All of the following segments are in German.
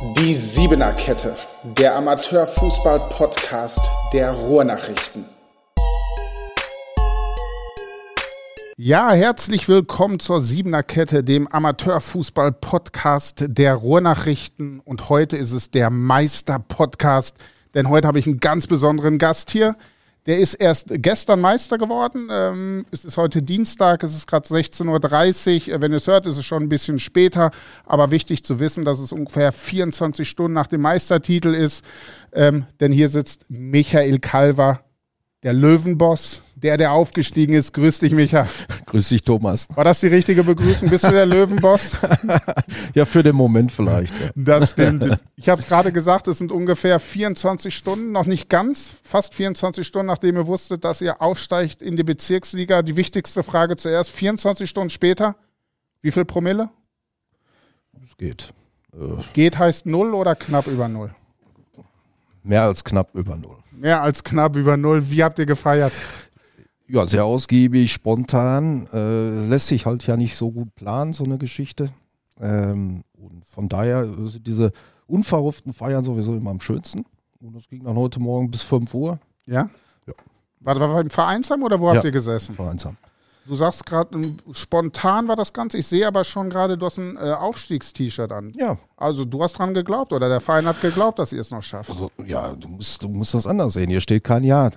Die Siebener Kette, der Amateurfußball-Podcast der Ruhrnachrichten. Ja, herzlich willkommen zur Siebener Kette, dem Amateurfußball-Podcast der Ruhrnachrichten. Und heute ist es der Meister-Podcast, denn heute habe ich einen ganz besonderen Gast hier. Der ist erst gestern Meister geworden. Ähm, es ist heute Dienstag, es ist gerade 16.30 Uhr. Wenn ihr es hört, ist es schon ein bisschen später. Aber wichtig zu wissen, dass es ungefähr 24 Stunden nach dem Meistertitel ist. Ähm, denn hier sitzt Michael Kalver, der Löwenboss, der, der aufgestiegen ist. Grüß dich, Micha. Grüß dich, Thomas. War das die richtige Begrüßung? Bist du der Löwenboss? ja, für den Moment vielleicht. Ja. Das stimmt. Ich habe es gerade gesagt, es sind ungefähr 24 Stunden, noch nicht ganz, fast 24 Stunden, nachdem ihr wusstet, dass ihr aussteigt in die Bezirksliga. Die wichtigste Frage zuerst, 24 Stunden später, wie viel Promille? Es geht. Äh geht heißt null oder knapp über null? Mehr als knapp über null. Mehr als knapp über null. Wie habt ihr gefeiert? Ja, sehr ausgiebig, spontan. Äh, lässt sich halt ja nicht so gut planen, so eine Geschichte. Ähm, und von daher sind diese unverhofften Feiern sowieso immer am schönsten. Und das ging dann heute Morgen bis 5 Uhr. Ja? Ja. War das im Vereinsheim oder wo ja, habt ihr gesessen? Vereinsheim. Du sagst gerade, spontan war das Ganze. Ich sehe aber schon gerade, du hast ein äh, Aufstiegst-T-Shirt an. Ja. Also du hast dran geglaubt oder der Verein hat geglaubt, dass ihr es noch schafft. Also, ja, du musst, du musst das anders sehen. Hier steht kein Jahr.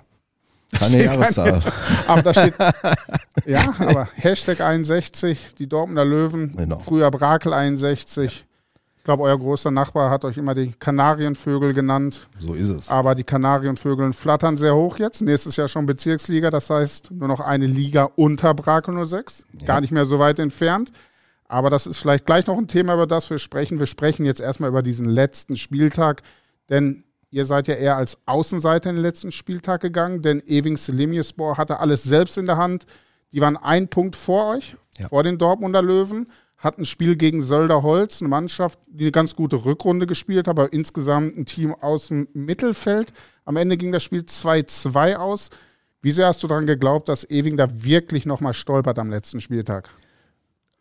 Keine Jahreszahl. aber da steht, ja, aber Hashtag 61, die Dortmunder Löwen, genau. früher Brakel 61. Ich glaube, euer großer Nachbar hat euch immer die Kanarienvögel genannt. So ist es. Aber die Kanarienvögel flattern sehr hoch jetzt. Nächstes Jahr schon Bezirksliga, das heißt nur noch eine Liga unter Brakel 06. Ja. Gar nicht mehr so weit entfernt. Aber das ist vielleicht gleich noch ein Thema, über das wir sprechen. Wir sprechen jetzt erstmal über diesen letzten Spieltag, denn ihr seid ja eher als Außenseiter in den letzten Spieltag gegangen, denn Ewing Selimierspor hatte alles selbst in der Hand. Die waren ein Punkt vor euch, ja. vor den Dortmunder Löwen hat ein Spiel gegen Sölderholz, eine Mannschaft, die eine ganz gute Rückrunde gespielt hat, aber insgesamt ein Team aus dem Mittelfeld. Am Ende ging das Spiel 2-2 aus. Wie sehr hast du daran geglaubt, dass Ewing da wirklich nochmal stolpert am letzten Spieltag?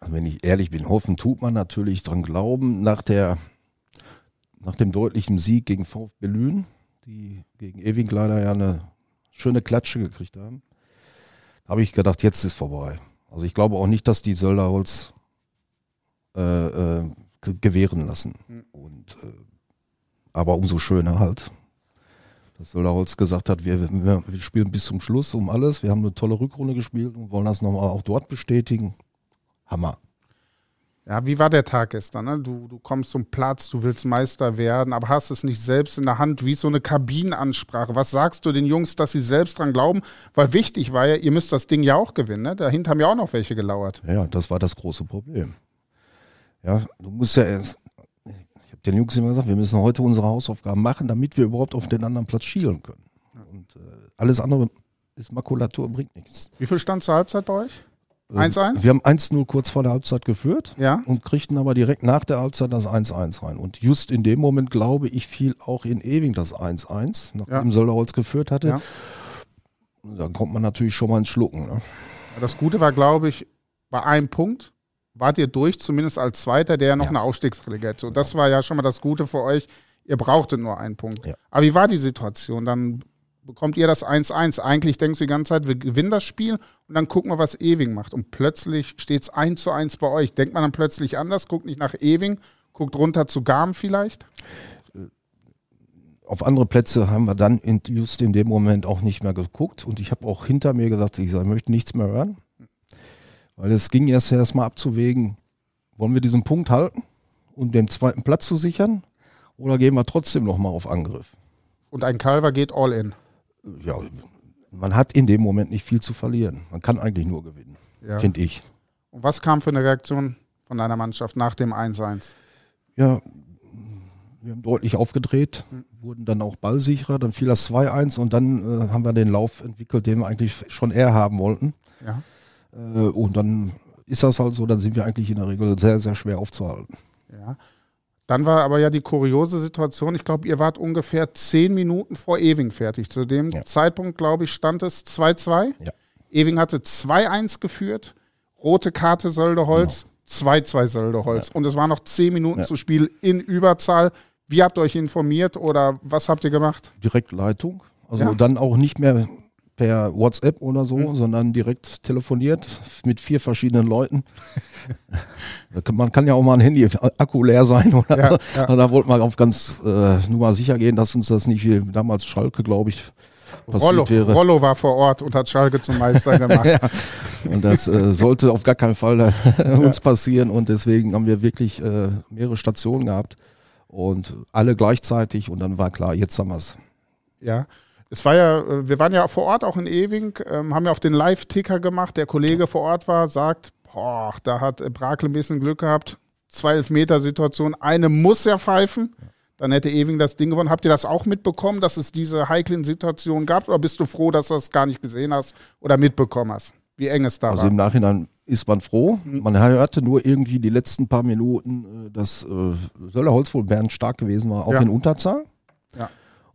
Also wenn ich ehrlich bin, hoffen tut man natürlich dran glauben. Nach, der, nach dem deutlichen Sieg gegen VfB Lünen, die gegen Ewing leider ja eine schöne Klatsche gekriegt haben, habe ich gedacht, jetzt ist vorbei. Also ich glaube auch nicht, dass die Sölderholz äh, äh gewähren lassen. Mhm. Und, äh, aber umso schöner halt, dass Sölderholz gesagt hat, wir, wir, wir, spielen bis zum Schluss um alles. Wir haben eine tolle Rückrunde gespielt und wollen das nochmal auch dort bestätigen. Hammer. Ja, wie war der Tag gestern? Ne? Du, du kommst zum Platz, du willst Meister werden, aber hast es nicht selbst in der Hand, wie so eine Kabinenansprache. Was sagst du den Jungs, dass sie selbst dran glauben? Weil wichtig war ja, ihr müsst das Ding ja auch gewinnen. Ne? Dahinter haben ja auch noch welche gelauert. Ja, das war das große Problem. Ja, du musst ja erst, ich habe den Jungs immer gesagt, wir müssen heute unsere Hausaufgaben machen, damit wir überhaupt auf den anderen Platz schielen können. Und äh, alles andere ist Makulatur, bringt nichts. Wie viel stand zur Halbzeit bei euch? 1-1? Äh, wir haben 1-0 kurz vor der Halbzeit geführt ja. und kriegten aber direkt nach der Halbzeit das 1-1 rein. Und just in dem Moment, glaube ich, fiel auch in Ewing das 1-1, nachdem ja. Sölderholz geführt hatte. Ja. Da kommt man natürlich schon mal ins Schlucken. Ne? Das Gute war, glaube ich, bei einem Punkt wart ihr durch, zumindest als Zweiter, der ja noch ja. eine Aufstiegsrelegation. So, das war ja schon mal das Gute für euch. Ihr brauchtet nur einen Punkt. Aber wie war die Situation? Dann bekommt ihr das 1-1. Eigentlich denkst du die ganze Zeit, wir gewinnen das Spiel und dann gucken wir, was Ewing macht. Und plötzlich steht es 1 zu 1 bei euch. Denkt man dann plötzlich anders, guckt nicht nach Ewing, guckt runter zu Garm vielleicht? Auf andere Plätze haben wir dann in, just in dem Moment auch nicht mehr geguckt. Und ich habe auch hinter mir gesagt, ich, sag, ich möchte nichts mehr hören. Weil es ging erst erstmal abzuwägen, wollen wir diesen Punkt halten, um den zweiten Platz zu sichern, oder gehen wir trotzdem nochmal auf Angriff? Und ein Calver geht all in. Ja, man hat in dem Moment nicht viel zu verlieren. Man kann eigentlich nur gewinnen, ja. finde ich. Und was kam für eine Reaktion von deiner Mannschaft nach dem 1-1? Ja, wir haben deutlich aufgedreht, wurden dann auch ballsicherer, dann fiel das 2-1 und dann äh, haben wir den Lauf entwickelt, den wir eigentlich schon eher haben wollten. Ja. Äh, und dann ist das halt so, dann sind wir eigentlich in der Regel sehr, sehr schwer aufzuhalten. Ja. Dann war aber ja die kuriose Situation, ich glaube, ihr wart ungefähr zehn Minuten vor Ewing fertig. Zu dem ja. Zeitpunkt, glaube ich, stand es 2-2. Ja. Ewing hatte 2-1 geführt, rote Karte Söldeholz, 2-2 genau. Söldeholz. Ja. Und es waren noch zehn Minuten zu Spiel in Überzahl. Wie habt ihr euch informiert oder was habt ihr gemacht? Direktleitung. Also Ja. dann auch nicht mehr per WhatsApp oder so, Mhm. sondern direkt telefoniert mit vier verschiedenen Leuten. Man kann ja auch mal ein Handy Akku leer sein oder Ja, ja. Da wollten wir auf ganz äh, nur mal sicher gehen, dass uns das nicht wie damals Schalke, glaube ich, passiert Rollo, wäre. Rollo war vor Ort und hat Schalke zum Meister gemacht. Ja. Und das äh, sollte auf gar keinen Fall äh, uns passieren. Und deswegen haben wir wirklich äh, mehrere Stationen gehabt und alle gleichzeitig. Und dann war klar, jetzt haben wir es. Ja. Es war ja, äh, wir waren ja vor Ort auch in Ewing, ähm, haben ja auf den Live-Ticker gemacht. Der Kollege vor Ort war, sagt, boah, da hat Brakel ein bisschen Glück gehabt. Zwei Elfmeter-Situation, eine muss er pfeifen. Dann hätte Ewing das Ding gewonnen. Habt ihr das auch mitbekommen, dass es diese heiklen Situationen gab? Oder bist du froh, dass du das gar nicht gesehen hast oder mitbekommen hast? Wie eng es da Also war? im Nachhinein ist man froh. Man hörte nur irgendwie die letzten paar Minuten, äh, dass äh, Söller Holzwohl Bernd stark gewesen war, auch Ja. in Unterzahl. Ja.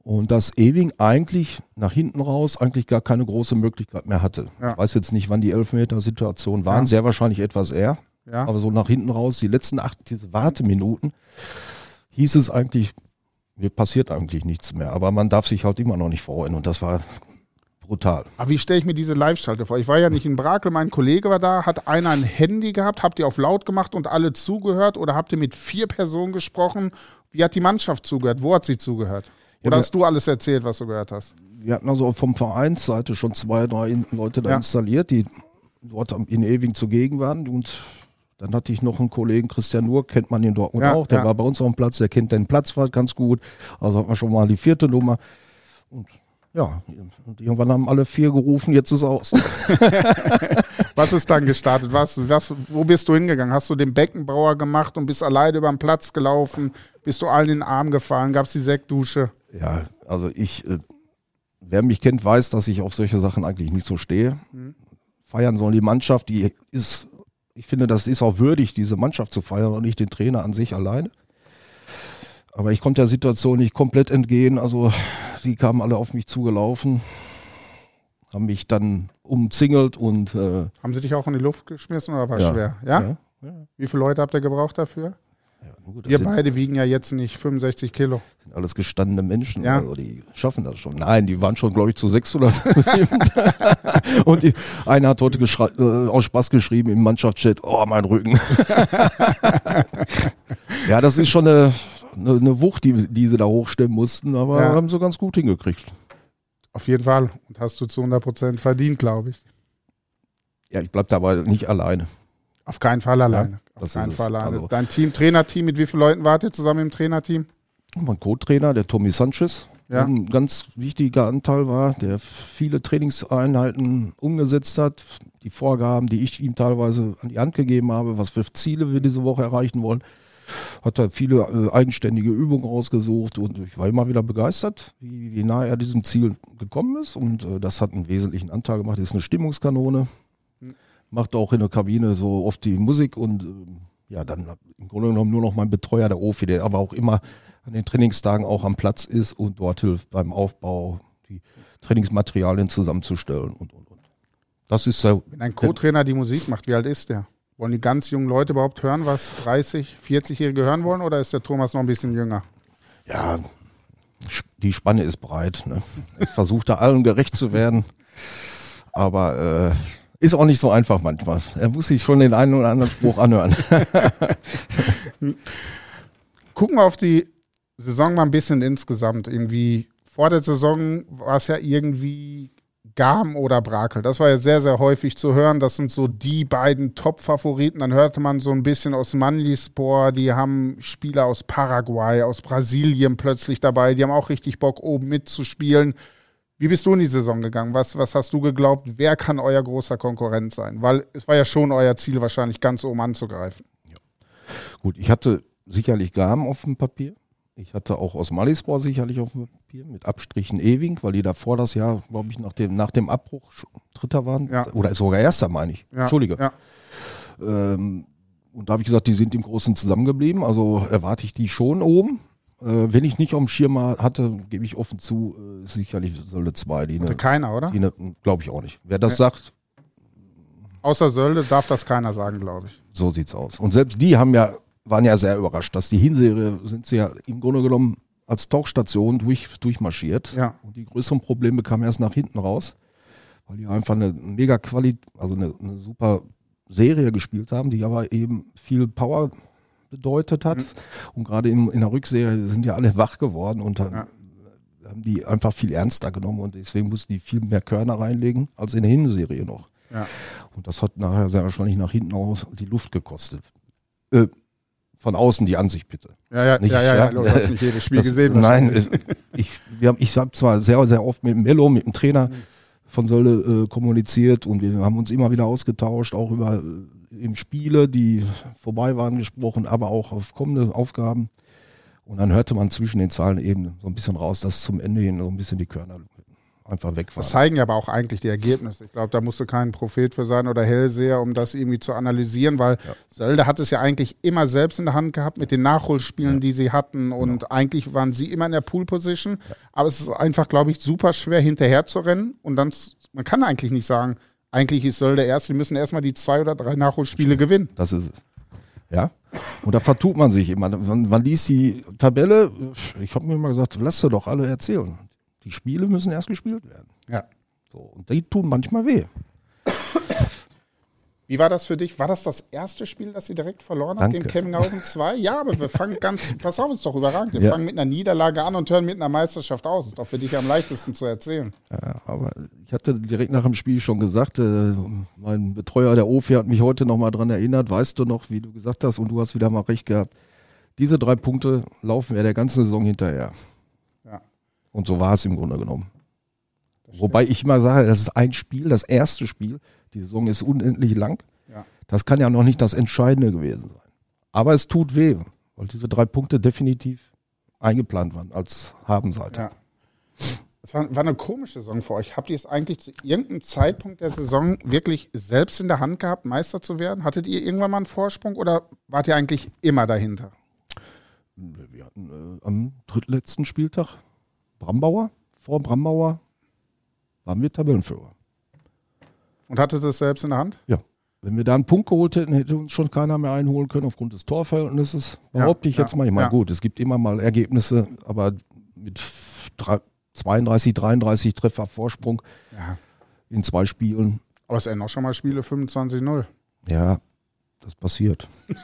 Und dass Ewing eigentlich nach hinten raus eigentlich gar keine große Möglichkeit mehr hatte. Ja. Ich weiß jetzt nicht, wann die Elfmeter-Situationen waren, Ja. sehr wahrscheinlich etwas eher. Ja. Aber so nach hinten raus, die letzten acht diese Warteminuten, hieß es eigentlich, mir passiert eigentlich nichts mehr. Aber man darf sich halt immer noch nicht freuen. Und das war brutal. Aber wie stelle ich mir diese Live-Schalte vor? Ich war ja nicht in Brakel, mein Kollege war da. Hat einer ein Handy gehabt? Habt ihr auf laut gemacht und alle zugehört? Oder habt ihr mit vier Personen gesprochen? Wie hat die Mannschaft zugehört? Wo hat sie zugehört? Oder Ja, hast du alles erzählt, was du gehört hast? Wir hatten also vom Vereinsseite schon zwei, drei Leute da Ja. installiert, die dort in Ewing zugegen waren. Und dann hatte ich noch einen Kollegen, Christian Nur, kennt man in Dortmund Ja, auch, der war bei uns auf dem Platz, der kennt den Platz ganz gut. Also hat man schon mal die vierte Nummer. Und ja, und irgendwann haben alle vier gerufen, jetzt ist aus. Was ist dann gestartet? Was, was, wo bist du hingegangen? Hast du den Beckenbauer gemacht und bist alleine über den Platz gelaufen? Bist du allen in den Arm gefallen? Gab es die Sektdusche? Ja, also ich, äh, wer mich kennt, weiß, dass ich auf solche Sachen eigentlich nicht so stehe. Mhm. Feiern soll die Mannschaft, die ist, ich finde, das ist auch würdig, diese Mannschaft zu feiern und nicht den Trainer an sich alleine. Aber ich konnte der Situation nicht komplett entgehen. Also die kamen alle auf mich zugelaufen, haben mich dann umzingelt und äh, Haben sie dich auch in die Luft geschmissen oder war Ja. schwer? Ja? ja, ja, Wie viele Leute habt ihr gebraucht dafür? Ja, gut, Ihr beide wiegen ja jetzt nicht 65 Kilo. sind alles gestandene Menschen, Ja. also die schaffen das schon. Nein, die waren schon, glaube ich, zu sechs oder sieben. Und die, einer hat heute äh, aus Spaß geschrieben im Mannschaftschat, oh, mein Rücken. ja, das ist schon eine, eine, eine Wucht, die, die sie da hochstemmen mussten, aber Ja. haben sie ganz gut hingekriegt. Auf jeden Fall. Und hast du zu 100% verdient, glaube ich. Ja, ich bleib dabei nicht alleine. Auf keinen Fall alleine. Auf das keinen es. Fall alleine. Also- Dein Team, Trainerteam, mit wie vielen Leuten wart ihr zusammen im Trainerteam? Mein Co-Trainer, der Tommy Sanchez, Ja. ein ganz wichtiger Anteil war, der viele Trainingseinheiten umgesetzt hat, die Vorgaben, die ich ihm teilweise an die Hand gegeben habe, was für Ziele wir diese Woche erreichen wollen, hat er viele äh, eigenständige Übungen ausgesucht und ich war immer wieder begeistert, wie, wie nah er diesem Ziel gekommen ist und äh, das hat einen wesentlichen Anteil gemacht. Das ist eine Stimmungskanone, macht auch in der Kabine so oft die Musik und ähm, ja, dann im Grunde genommen nur noch mein Betreuer, der Ofi, der aber auch immer an den Trainingstagen auch am Platz ist und dort hilft beim Aufbau, die Trainingsmaterialien zusammenzustellen und, und, und. Das ist so, Wenn ein Co-Trainer die Musik macht, wie alt ist der? Wollen die ganz jungen Leute überhaupt hören, was 30, 40-Jährige hören wollen oder ist der Thomas noch ein bisschen jünger? ja, die Spanne ist breit. Ne? Ich versuche da allen gerecht zu werden, aber äh, ist auch nicht so einfach manchmal. Er muss sich schon den einen oder anderen Spruch anhören. Gucken wir auf die Saison mal ein bisschen insgesamt. Irgendwie vor der Saison war es ja irgendwie Garm oder Brakel. Das war ja sehr, sehr häufig zu hören. Das sind so die beiden Top-Favoriten. Dann hörte man so ein bisschen aus Manlispor, die haben Spieler aus Paraguay, aus Brasilien plötzlich dabei. Die haben auch richtig Bock, oben mitzuspielen. Wie bist du in die Saison gegangen? Was, was hast du geglaubt? Wer kann euer großer Konkurrent sein? Weil es war ja schon euer Ziel, wahrscheinlich ganz oben anzugreifen. Gut, ich hatte sicherlich Garm auf dem Papier. Ich hatte auch aus Malispor sicherlich auf dem Papier mit Abstrichen Ewing, weil die davor das Jahr, glaube ich, nach dem, nach dem Abbruch Dritter waren. Ja. Oder sogar Erster, meine ich. Ja, Entschuldige. Ja. Ähm, und da habe ich gesagt, die sind im Großen zusammengeblieben. Also erwarte ich die schon oben. Äh, wenn ich nicht auf dem Schirm hatte, gebe ich offen zu, äh, sicherlich Sölde 2. Die Hatte ne, keiner, oder? ne, glaube ich auch nicht. Wer das sagt, Außer Sölde darf das keiner sagen, glaube ich. so sieht's aus. Und selbst die haben ja waren ja sehr überrascht, dass die Hinserie sind sie ja im Grunde genommen als Tauchstation durch, durchmarschiert. Ja. Und die größeren Probleme kamen erst nach hinten raus, weil die einfach eine mega Qualität, also eine, eine super Serie gespielt haben, die aber eben viel Power bedeutet hat. Mhm. Und gerade in, in der Rückserie sind ja alle wach geworden und dann Ja. haben die einfach viel ernster genommen und deswegen mussten die viel mehr Körner reinlegen als in der Hinserie noch. Ja. Und das hat nachher sehr wahrscheinlich nach hinten aus die Luft gekostet. Äh, von außen die Ansicht bitte. Ja, ja, Nicht, ja, ja, ja. Du hast nicht jedes Spiel Das- gesehen. Nein, äh, ich, wir haben, ich habe zwar sehr, sehr oft mit Mello, mit dem Trainer von Sölde äh, kommuniziert und wir haben uns immer wieder ausgetauscht, auch über eben Spiele, die vorbei waren, gesprochen, aber auch auf kommende Aufgaben. Und dann hörte man zwischen den Zahlen eben so ein bisschen raus, dass zum Ende hin so ein bisschen die Körner einfach weg Das waren. zeigen ja aber auch eigentlich die Ergebnisse. Ich glaube, da musst du kein Prophet für sein oder Hellseher, um das irgendwie zu analysieren, weil Sölde hat es ja eigentlich immer selbst in der Hand gehabt mit den Nachholspielen, die sie hatten. Und Genau. eigentlich waren sie immer in der Pool-Position. Aber es ist einfach, glaube ich, super schwer hinterher zu rennen. Und dann, man kann eigentlich nicht sagen, eigentlich ist Sölde erst, sie müssen erstmal die zwei oder drei Nachholspiele gewinnen. Das ist es. Ja. Und da vertut man sich immer. Man, man liest die Tabelle. Ich habe mir immer gesagt, lass sie doch alle erzählen. Die Spiele müssen erst gespielt werden. Ja. So, und die tun manchmal weh. Wie war das für dich? War das das erste Spiel, das sie direkt verloren hat gegen Kemminghausen 2? Ja, aber wir fangen ganz, pass auf, ist doch überragend. Wir Ja. fangen mit einer Niederlage an und hören mit einer Meisterschaft aus. Ist doch für dich am leichtesten zu erzählen. Ja, aber ich hatte direkt nach dem Spiel schon gesagt, äh, mein Betreuer der OFI hat mich heute nochmal dran erinnert, weißt du noch, wie du gesagt hast, und du hast wieder mal recht gehabt. Diese drei Punkte laufen wir der ganzen Saison hinterher. Ja. Und so war es im Grunde genommen. Wobei ich immer sage, das ist ein Spiel, das erste Spiel. Die Saison ist unendlich lang. Ja. Das kann ja noch nicht das Entscheidende gewesen sein. Aber es tut weh, weil diese drei Punkte definitiv eingeplant waren als Habenseite. Ja. Es war, war eine komische Saison für euch. Habt ihr es eigentlich zu irgendeinem Zeitpunkt der Saison wirklich selbst in der Hand gehabt, Meister zu werden? Hattet ihr irgendwann mal einen Vorsprung oder wart ihr eigentlich immer dahinter? Wir hatten äh, am drittletzten Spieltag Brambauer, vor Brambauer waren wir Tabellenführer. Und hattet es selbst in der Hand? Ja. Wenn wir da einen Punkt geholt hätten, hätte uns schon keiner mehr einholen können aufgrund des Torverhältnisses. Behaupte ich ja, jetzt mal. Ich meine, ja. gut, es gibt immer mal Ergebnisse, aber mit drei- 32, 33 Treffer Vorsprung Ja. in zwei Spielen, Aber es ändern auch schon mal Spiele 25-0. ja, das passiert.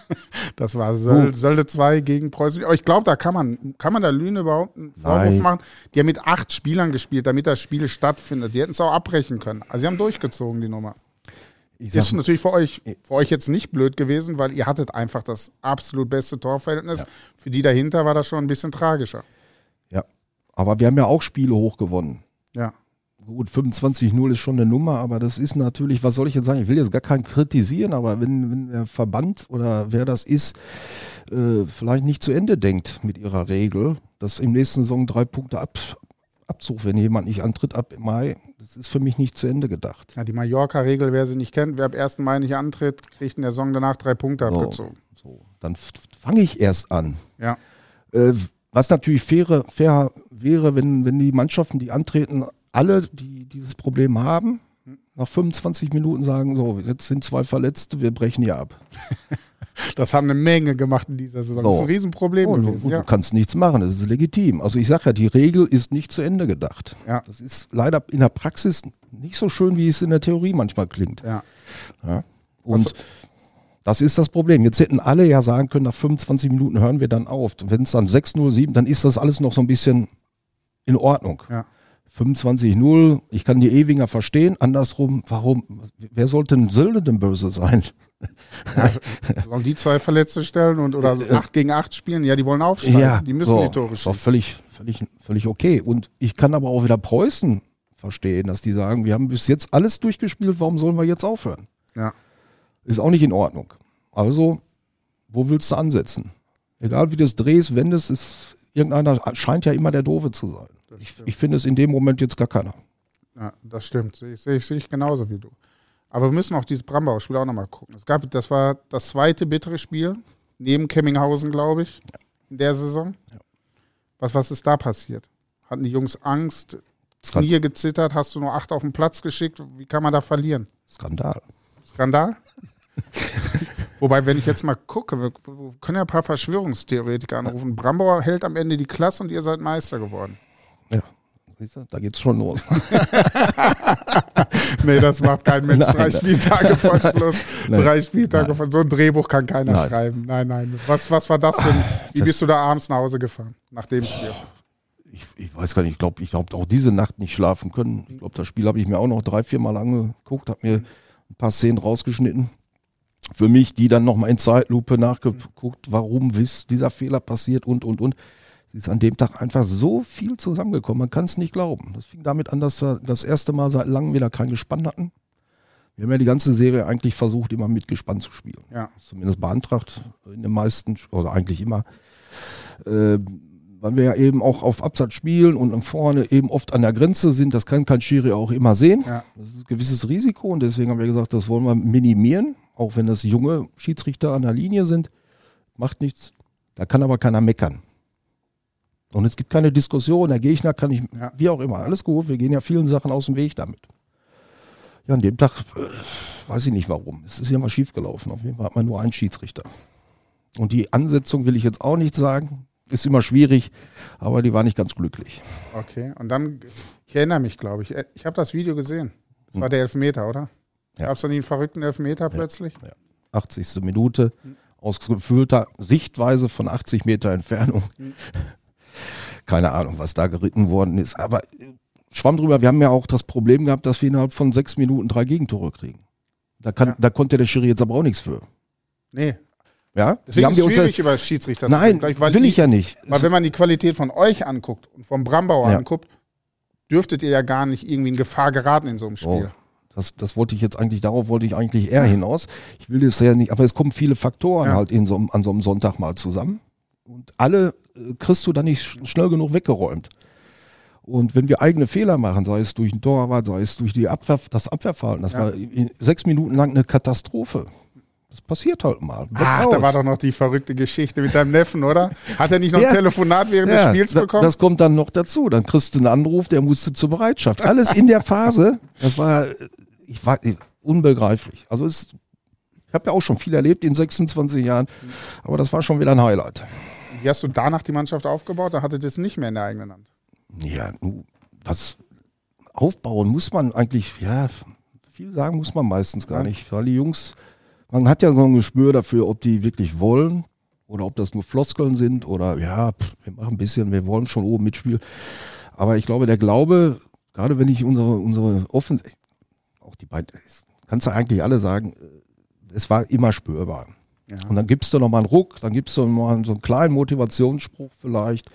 Das war Söl, Sölde 2 gegen Preußen. Aber ich glaube, da kann man, kann man der Lüne überhaupt einen Vorwurf Nein. machen. Die haben mit acht Spielern gespielt, damit das Spiel stattfindet. Die hätten es auch abbrechen können. Also sie haben durchgezogen, die Nummer. Ich Ist sag, natürlich für euch, für euch jetzt nicht blöd gewesen, weil ihr hattet einfach das absolut beste Torverhältnis. Ja. Für die dahinter war das schon ein bisschen tragischer. ja. Aber wir haben ja auch Spiele hochgewonnen. Ja. Gut, 25-0 ist schon eine Nummer, aber das ist natürlich, was soll ich jetzt sagen? Ich will jetzt gar keinen kritisieren, aber wenn, wenn der Verband oder wer das ist, äh, vielleicht nicht zu Ende denkt mit ihrer Regel, dass im nächsten Saison drei Punkte ab, Abzug, wenn jemand nicht antritt ab Mai, das ist für mich nicht zu Ende gedacht. ja die Mallorca-Regel, wer sie nicht kennt, wer ab 1. Mai nicht antritt, kriegt in der Saison danach drei Punkte So, abgezogen. so. Dann fange ich erst an. Ja. Äh, was natürlich faire, fair wäre, wenn, wenn die Mannschaften, die antreten, alle, die dieses Problem haben, nach 25 Minuten sagen, so, jetzt sind zwei Verletzte, wir brechen hier ab. Das haben eine Menge gemacht in dieser Saison. So. Das ist ein Riesenproblem Und, gewesen. und Ja. du kannst nichts machen, das ist legitim. Also ich sage ja, die Regel ist nicht zu Ende gedacht. Ja. Das ist leider in der Praxis nicht so schön, wie es in der Theorie manchmal klingt. Ja. Ja. Und Was- das ist das Problem. Jetzt hätten alle ja sagen können, nach 25 Minuten hören wir dann auf. Wenn es dann 6-0-7, dann ist das alles noch so ein bisschen in Ordnung. Ja. 25-0, ich kann die Ewinger verstehen. Andersrum, warum, wer sollte denn Sölde denn böse sein? Sollen die zwei Verletzte stellen und oder so acht gegen acht spielen? Ja, die wollen aufsteigen. die müssen so, die Tore schießen. völlig, völlig, völlig okay. Und ich kann aber auch wieder Preußen verstehen, dass die sagen, wir haben bis jetzt alles durchgespielt, warum sollen wir jetzt aufhören? Ja. Ist auch nicht in Ordnung. Also, wo willst du ansetzen? Egal wie du es drehst, wendest, ist irgendeiner scheint ja immer der Doofe zu sein. Ich, ich finde es in dem Moment jetzt gar keiner. Ja, das stimmt. Sehe ich, sehe ich, sehe ich genauso wie du. Aber wir müssen auch dieses Brambauer Spiel auch nochmal gucken. Es gab, das war das zweite bittere Spiel, neben Kemminghausen, glaube ich, in der Saison. Was, was ist da passiert? Hatten die Jungs Angst. Knie gezittert, hast du nur acht auf den Platz geschickt? Wie kann man da verlieren? Skandal. Skandal? Wobei, wenn ich jetzt mal gucke, wir, wir können ja ein paar Verschwörungstheoretiker anrufen. Brambauer hält am Ende die Klasse und ihr seid Meister geworden. Ja, siehst du, da geht's schon los. nee, das macht kein Mensch. Nein, drei nein. Spieltage vor Schluss. Nein. Drei Spieltage vor So ein Drehbuch kann keiner schreiben. Nein, nein. Was, was war das ein. Wie Das- bist du da abends nach Hause gefahren? Nach dem Spiel? Ich, ich weiß gar nicht, ich glaube, ich habe auch diese Nacht nicht schlafen können. Ich glaube, das Spiel habe ich mir auch noch drei, vier Mal angeguckt, habe mir ein paar Szenen rausgeschnitten. Für mich, die dann nochmal in Zeitlupe nachgeguckt, warum ist dieser Fehler passiert und, und, und. Es ist an dem Tag einfach so viel zusammengekommen, man kann es nicht glauben. Das fing damit an, dass wir das erste Mal seit langem wieder kein Gespann hatten. Wir haben ja die ganze Serie eigentlich versucht, immer mit Gespann zu spielen. Ja. Zumindest beantragt in den meisten, oder eigentlich immer. Äh, weil wir ja eben auch auf Absatz spielen und vorne eben oft an der Grenze sind. Das kann kein Schiri auch immer sehen. Ja. Das ist ein gewisses Risiko und deswegen haben wir gesagt, das wollen wir minimieren, auch wenn das junge Schiedsrichter an der Linie sind. Macht nichts. Da kann aber keiner meckern. Und es gibt keine Diskussion, der Gegner kann nicht, Ja. wie auch immer, alles gut, wir gehen ja vielen Sachen aus dem Weg damit. Ja, an dem Tag äh, weiß ich nicht warum. Es ist ja mal schief gelaufen. Auf jeden Fall hat man nur einen Schiedsrichter. Und die Ansetzung will ich jetzt auch nicht sagen. Ist immer schwierig, aber die war nicht ganz glücklich. Okay. Und dann, ich erinnere mich, glaube ich. Ich habe das Video gesehen. Das war der Elfmeter, oder? Hm. Ja. Gab es da nie einen verrückten Elfmeter plötzlich? 80. Minute, aus gefühlter Sichtweise von 80 Meter Entfernung. Keine Ahnung, was da geritten worden ist. Aber äh, schwamm drüber, wir haben ja auch das Problem gehabt, dass wir innerhalb von sechs Minuten drei Gegentore kriegen. Da, kann, Ja. da konnte der Schiri jetzt aber auch nichts für. Nee. Ja? Deswegen haben ist es schwierig, über Schiedsrichter zu Nein, gleich, weil will die- ich ja nicht. Weil wenn man die Qualität von euch anguckt und vom Brambauer Ja. anguckt, dürftet ihr ja gar nicht irgendwie in Gefahr geraten in so einem Oh, Spiel. Das, das wollte ich jetzt eigentlich, darauf wollte ich eigentlich eher hinaus. Ich will das ja nicht, aber es kommen viele Faktoren Ja. halt in so, an so einem Sonntag mal zusammen. Und alle äh, kriegst du dann nicht sch- schnell genug weggeräumt. Und wenn wir eigene Fehler machen, sei es durch den Torwart, sei es durch die Abwehr, das Abwehrverhalten, das Ja. war sechs Minuten lang eine Katastrophe. Das passiert halt mal. Ach, Blackout. da war doch noch die verrückte Geschichte mit deinem Neffen, oder? Hat er nicht noch Ja. ein Telefonat während des Spiels bekommen? Das kommt dann noch dazu. Dann kriegst du einen Anruf, der musste zur Bereitschaft. Alles in der Phase. Das war, ich war unbegreiflich. Also es, ich habe ja auch schon viel erlebt in 26 Jahren, aber das war schon wieder ein Highlight. Wie hast du danach die Mannschaft aufgebaut? Da hattet ihr es nicht mehr in der eigenen Hand. Ja, was aufbauen muss man eigentlich, ja, viel sagen muss man meistens gar nicht, weil die Jungs, man hat ja so ein Gespür dafür, ob die wirklich wollen oder ob das nur Floskeln sind oder ja, pff, wir machen ein bisschen, wir wollen schon oben mitspielen. Aber ich glaube, der Glaube, gerade wenn ich unsere, unsere Offen, die beiden, kannst du eigentlich alle sagen, äh, es war immer spürbar. Ja. Und dann gibst du noch mal einen Ruck, dann gibst du mal so einen kleinen Motivationsspruch vielleicht.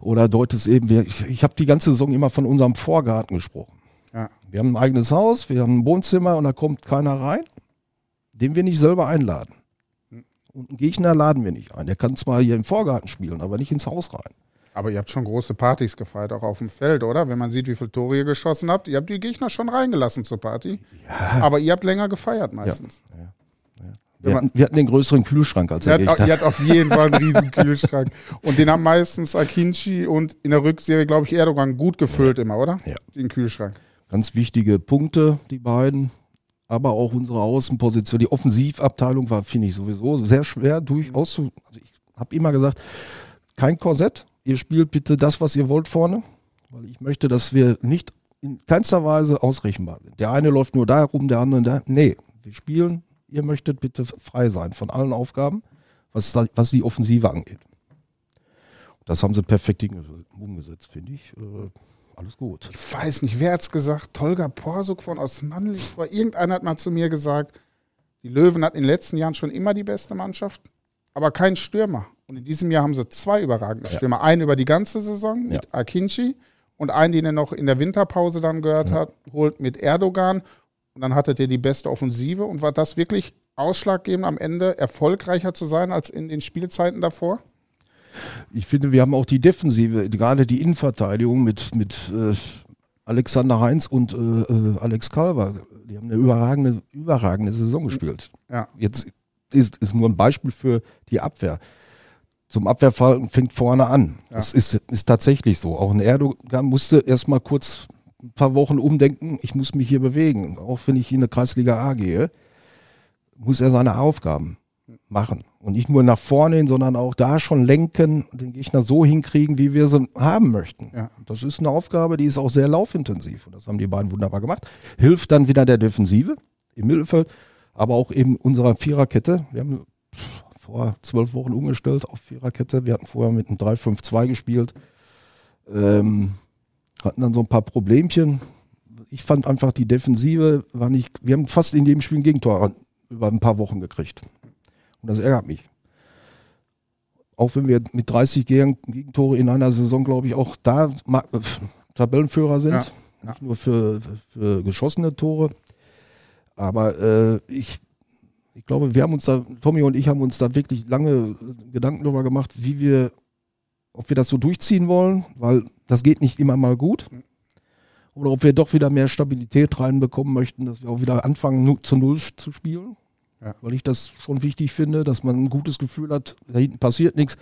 Oder deutest eben, ich, ich habe die ganze Saison immer von unserem Vorgarten gesprochen. Ja. Wir haben ein eigenes Haus, wir haben ein Wohnzimmer und da kommt keiner rein, den wir nicht selber einladen. Und einen Gegner laden wir nicht ein. Der kann zwar hier im Vorgarten spielen, aber nicht ins Haus rein. Aber ihr habt schon große Partys gefeiert, auch auf dem Feld, oder? Wenn man sieht, wie viele Tore ihr geschossen habt. Ihr habt die Gegner schon reingelassen zur Party. Aber ihr habt länger gefeiert meistens. Wir, Wenn man- hatten, wir hatten den größeren Kühlschrank als der Ihr habt, Gegner. ihr habt auf jeden Fall einen riesen Kühlschrank. Und den haben meistens Akinci und in der Rückserie, glaube ich, Erdogan gut gefüllt immer, oder? Ja. Den Kühlschrank. Ganz wichtige Punkte, die beiden. Aber auch unsere Außenposition, die Offensivabteilung war, finde ich sowieso sehr schwer durchaus zu. Also ich habe immer gesagt, kein Korsett. Ihr spielt bitte das, was ihr wollt vorne. Weil ich möchte, dass wir nicht in keinster Weise ausrechenbar sind. Der eine läuft nur da rum, der andere da. Nee, wir spielen. Ihr möchtet bitte frei sein von allen Aufgaben, was, was die Offensive angeht. Das haben sie perfekt umgesetzt, finde ich. Äh, alles gut. Ich weiß nicht, wer hat's gesagt? Tolga Porsuk von Osmanli. Aber irgendeiner hat mal zu mir gesagt, die Löwen hatten in den letzten Jahren schon immer die beste Mannschaft, aber keinen Stürmer. Und in diesem Jahr haben sie zwei überragende Stürmer. Einen über die ganze Saison mit Akinci und einen, den er noch in der Winterpause dann gehört hat, holt mit Erdogan. Und dann hattet ihr die beste Offensive. Und war das wirklich ausschlaggebend, am Ende erfolgreicher zu sein als in den Spielzeiten davor? Ich finde, wir haben auch die Defensive, gerade die Innenverteidigung mit, mit äh, Alexander Heinz und äh, äh, Alex Kalber. Die haben eine überragende, überragende Saison gespielt. Ja. Jetzt ist, ist nur ein Beispiel für die Abwehr. Zum Abwehrfall fängt vorne an. Das ist, ist tatsächlich so. Auch ein Erdogan musste erst mal kurz ein paar Wochen umdenken, ich muss mich hier bewegen. Auch wenn ich in eine Kreisliga A gehe, muss er seine Aufgaben machen. Und nicht nur nach vorne hin, sondern auch da schon lenken, den Gegner so hinkriegen, wie wir sie haben möchten. Ja. Das ist eine Aufgabe, die ist auch sehr laufintensiv. Und das haben die beiden wunderbar gemacht. Hilft dann wieder der Defensive im Mittelfeld, aber auch eben unserer Viererkette. Wir haben vor zwölf Wochen umgestellt auf Viererkette. Wir hatten vorher mit einem 3-5-2 gespielt. Ähm, hatten dann so ein paar Problemchen. Ich fand einfach, die Defensive war nicht. Wir haben fast in jedem Spiel ein Gegentor über ein paar Wochen gekriegt. Und das ärgert mich. Auch wenn wir mit 30 Gegentore in einer Saison, glaube ich, auch da Tabellenführer sind. Ja, ja. Nicht nur für, für geschossene Tore. Aber äh, ich, ich glaube, wir haben uns da, Tommy und ich haben uns da wirklich lange Gedanken darüber gemacht, wie wir, ob wir das so durchziehen wollen, weil das geht nicht immer mal gut. Oder ob wir doch wieder mehr Stabilität reinbekommen möchten, dass wir auch wieder anfangen, zu Null zu spielen. Ja. Weil ich das schon wichtig finde, dass man ein gutes Gefühl hat, da hinten passiert nichts,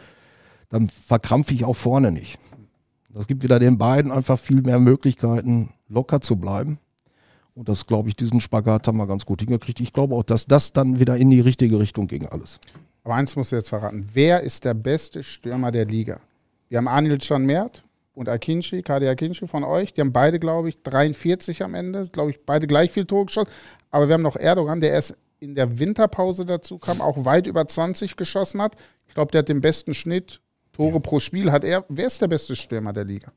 dann verkrampfe ich auch vorne nicht. Das gibt wieder den beiden einfach viel mehr Möglichkeiten, locker zu bleiben. Und das, glaube ich, diesen Spagat haben wir ganz gut hingekriegt. Ich glaube auch, dass das dann wieder in die richtige Richtung ging alles. Aber eins musst du jetzt verraten. Wer ist der beste Stürmer der Liga? Wir haben Anil Can-Mert und Akinci, Kadi Akinci von euch. Die haben beide, glaube ich, 43 am Ende. Glaube ich, beide gleich viel Tore geschossen. Aber wir haben noch Erdogan, der erst in der Winterpause dazu kam, auch weit über 20 geschossen hat. Ich glaube, der hat den besten Schnitt, Tore ja. pro Spiel hat er. Wer ist der beste Stürmer der Liga?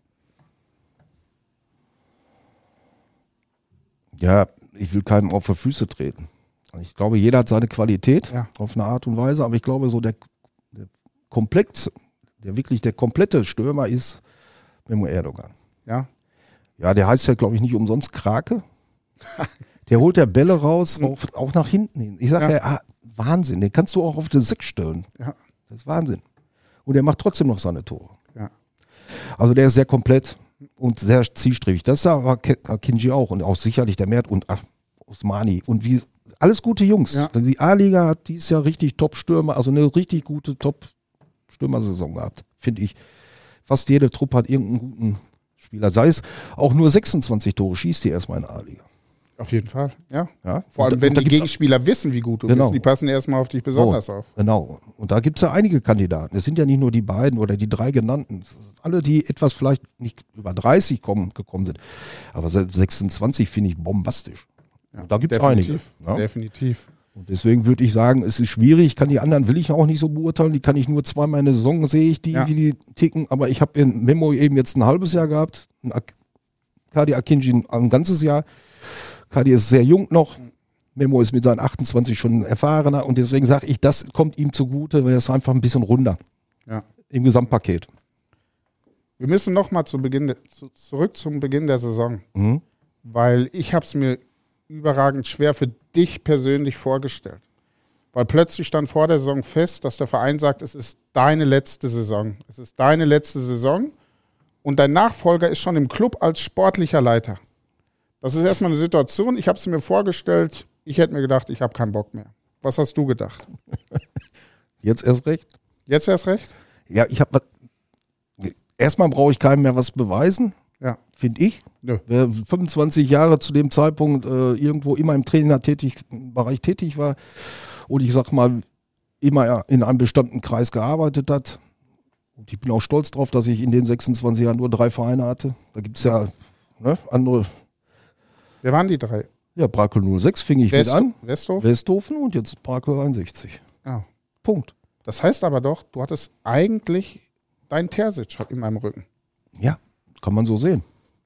Ja, ich will keinem auf die Füße treten. Ich glaube, jeder hat seine Qualität ja. auf eine Art und Weise, aber ich glaube, so der, der komplett, der wirklich der komplette Stürmer ist Memo Erdogan. Ja. Ja, der heißt ja, glaube ich, nicht umsonst Krake. Der holt der Bälle raus, auch, auch nach hinten hin. Ich sage ja, ja ah, Wahnsinn, den kannst du auch auf die Sechs stellen. Ja. Das ist Wahnsinn. Und er macht trotzdem noch seine Tore. Ja. Also der ist sehr komplett und sehr zielstrebig. Das war Kinji auch und auch sicherlich der Mert und Osmani und wie alles gute Jungs. Ja. Die A-Liga hat dieses Jahr richtig Top-Stürmer, also eine richtig gute Top-Stürmersaison gehabt, finde ich. Fast jede Truppe hat irgendeinen guten Spieler. Sei es auch nur 26 Tore, schießt die erstmal in der A-Liga. Auf jeden Fall, ja. ja. Vor allem, wenn die Gegenspieler wissen, wie gut du genau. bist, die passen erstmal auf dich besonders oh, auf. Genau. Und da gibt es ja einige Kandidaten. Es sind ja nicht nur die beiden oder die drei genannten. Alle, die etwas vielleicht nicht über 30 kommen, gekommen sind. Aber 26 finde ich bombastisch. Ja, da gibt es einige. Ja. Definitiv. Und deswegen würde ich sagen, es ist schwierig. Ich kann die anderen, will ich auch nicht so beurteilen. Die kann ich nur zweimal in der Saison, sehe ich die, ja. wie die ticken. Aber ich habe in Memo eben jetzt ein halbes Jahr gehabt. Kadi Akinji ein ganzes Jahr. Kadi ist sehr jung noch. Memo ist mit seinen 28 schon erfahrener und deswegen sage ich, das kommt ihm zugute, weil er ist einfach ein bisschen runder ja. im Gesamtpaket. Wir müssen nochmal zu Beginn, zu, zurück zum Beginn der Saison, mhm. weil ich habe es mir überragend schwer für dich persönlich vorgestellt. Weil plötzlich stand vor der Saison fest, dass der Verein sagt, es ist deine letzte Saison. Es ist deine letzte Saison und dein Nachfolger ist schon im Club als sportlicher Leiter. Das ist erstmal eine Situation, ich habe es mir vorgestellt, ich hätte mir gedacht, ich habe keinen Bock mehr. Was hast du gedacht? Jetzt erst recht? Jetzt erst recht? Ja, ich habe erstmal brauche ich keinem mehr was beweisen. Ja. Finde ich. Ja. Wer 25 Jahre zu dem Zeitpunkt äh, irgendwo immer im Trainerbereich tätig war und ich sag mal immer in einem bestimmten Kreis gearbeitet hat. Und ich bin auch stolz darauf, dass ich in den 26 Jahren nur drei Vereine hatte. Da gibt es ja ne, andere Wer waren die drei? Ja, Brakel 06 fing ich West, mit an. Westhofen? Westhofen und jetzt Brakel 61. Ja. Punkt. Das heißt aber doch, du hattest eigentlich deinen Terzic in meinem Rücken. Ja, kann man so sehen.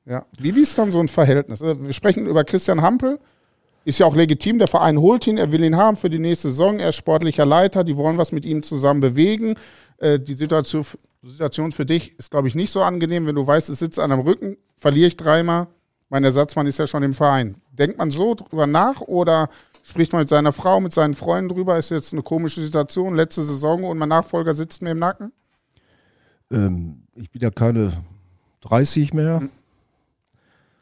Ja. Wie, wie ist dann so ein Verhältnis? Also, wir sprechen über Christian Hampel. Ist ja auch legitim, der Verein holt ihn, er will ihn haben für die nächste Saison. Er ist sportlicher Leiter, die wollen was mit ihm zusammen bewegen. Äh, die Situation, Situation für dich ist, glaube ich, nicht so angenehm, wenn du weißt, es sitzt an einem Rücken, verliere ich dreimal, mein Ersatzmann ist ja schon im Verein. Denkt man so drüber nach oder spricht man mit seiner Frau, mit seinen Freunden drüber? Ist jetzt eine komische Situation, letzte Saison und mein Nachfolger sitzt mir im Nacken? Ähm, ich bin ja keine 30 mehr. Hm.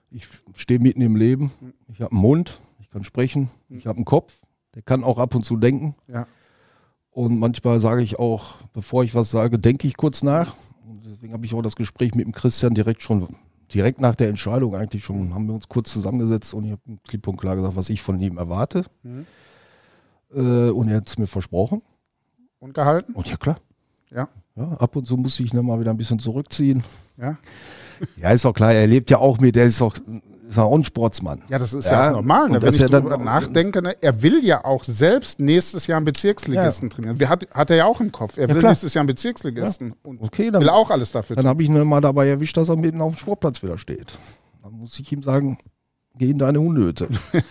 Ich stehe mitten im Leben. Ich habe einen Mund, ich kann sprechen, hm. ich habe einen Kopf, der kann auch ab und zu denken. Ja. Und manchmal sage ich auch, bevor ich was sage, denke ich kurz nach. Und deswegen habe ich auch das Gespräch mit dem Christian direkt schon direkt nach der Entscheidung eigentlich schon, haben wir uns kurz zusammengesetzt und ich habe klipp und klar gesagt, was ich von ihm erwarte. Mhm. Äh, und er hat es mir versprochen. Und gehalten? Und ja, klar. Ja. ja ab und zu muss ich noch mal wieder ein bisschen zurückziehen. Ja. Ja, ist doch klar, er lebt ja auch mit, der ist doch ist auch ein Sportsmann. Ja, das ist ja, ja auch normal. Ne? Wenn ich darüber nachdenke, ne? er will ja auch selbst nächstes Jahr einen Bezirksligisten ja. trainieren. Wir hat, hat er ja auch im Kopf. Er will klar. nächstes Jahr einen Bezirksligisten. Und okay, dann, will auch alles dafür Dann habe ich ihn mal dabei erwischt, dass er mitten auf dem Sportplatz wieder steht. Dann muss ich ihm sagen, geh in deine Hundehütte.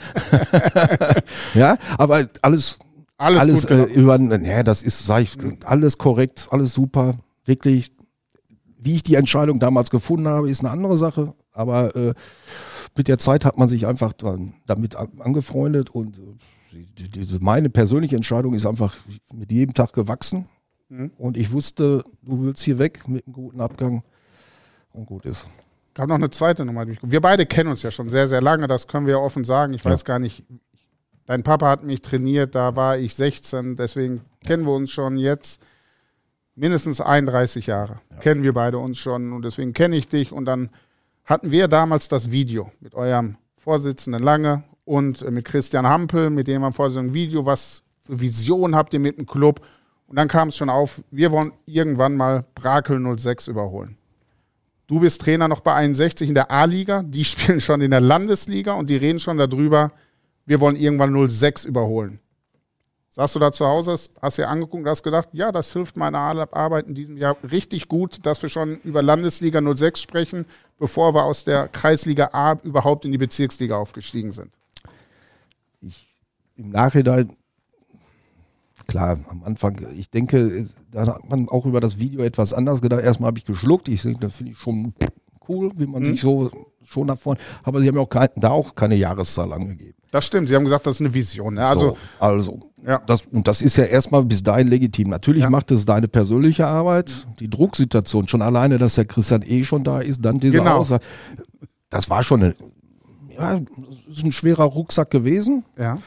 ja, aber alles, alles, alles äh, über, ja, das ist, sag ich, alles korrekt, alles super, wirklich. Wie ich die Entscheidung damals gefunden habe, ist eine andere Sache. Aber äh, mit der Zeit hat man sich einfach damit angefreundet und äh, meine persönliche Entscheidung ist einfach mit jedem Tag gewachsen. Mhm. Und ich wusste, du willst hier weg mit einem guten Abgang und gut ist. Ich habe noch eine zweite Nummer. Wir beide kennen uns ja schon sehr, sehr lange, das können wir ja offen sagen. Ich weiß gar nicht, dein Papa hat mich trainiert, da war ich 16, deswegen kennen wir uns schon jetzt mindestens 31 Jahre. Ja. Kennen wir beide uns schon und deswegen kenne ich dich und dann hatten wir damals das Video mit eurem Vorsitzenden Lange und äh, mit Christian Hampel, mit dem so ein Video, was für Vision habt ihr mit dem Club? Und dann kam es schon auf, wir wollen irgendwann mal Brakel 06 überholen. Du bist Trainer noch bei 61 in der A-Liga, die spielen schon in der Landesliga und die reden schon darüber, wir wollen irgendwann 06 überholen. Sagst du da zu Hause, hast dir angeguckt und hast gedacht, ja, das hilft meiner Arbeit in diesem Jahr richtig gut, dass wir schon über Landesliga 06 sprechen, bevor wir aus der Kreisliga A überhaupt in die Bezirksliga aufgestiegen sind? Ich, Im Nachhinein, klar, am Anfang, ich denke, da hat man auch über das Video etwas anders gedacht. Erstmal habe ich geschluckt, ich denke, das finde ich schon cool, wie man mhm. sich so schon vorne, aber sie haben ja auch kein, da auch keine Jahreszahl angegeben. Das stimmt, Sie haben gesagt, das ist eine Vision. Ne? Also, so, also ja. das, und das ist ja erstmal bis dahin legitim. Natürlich ja. macht es deine persönliche Arbeit, die Drucksituation, schon alleine, dass der Christian eh schon da ist, dann dieser genau. Aussage. Das war schon eine, ja, ist ein schwerer Rucksack gewesen. Ja.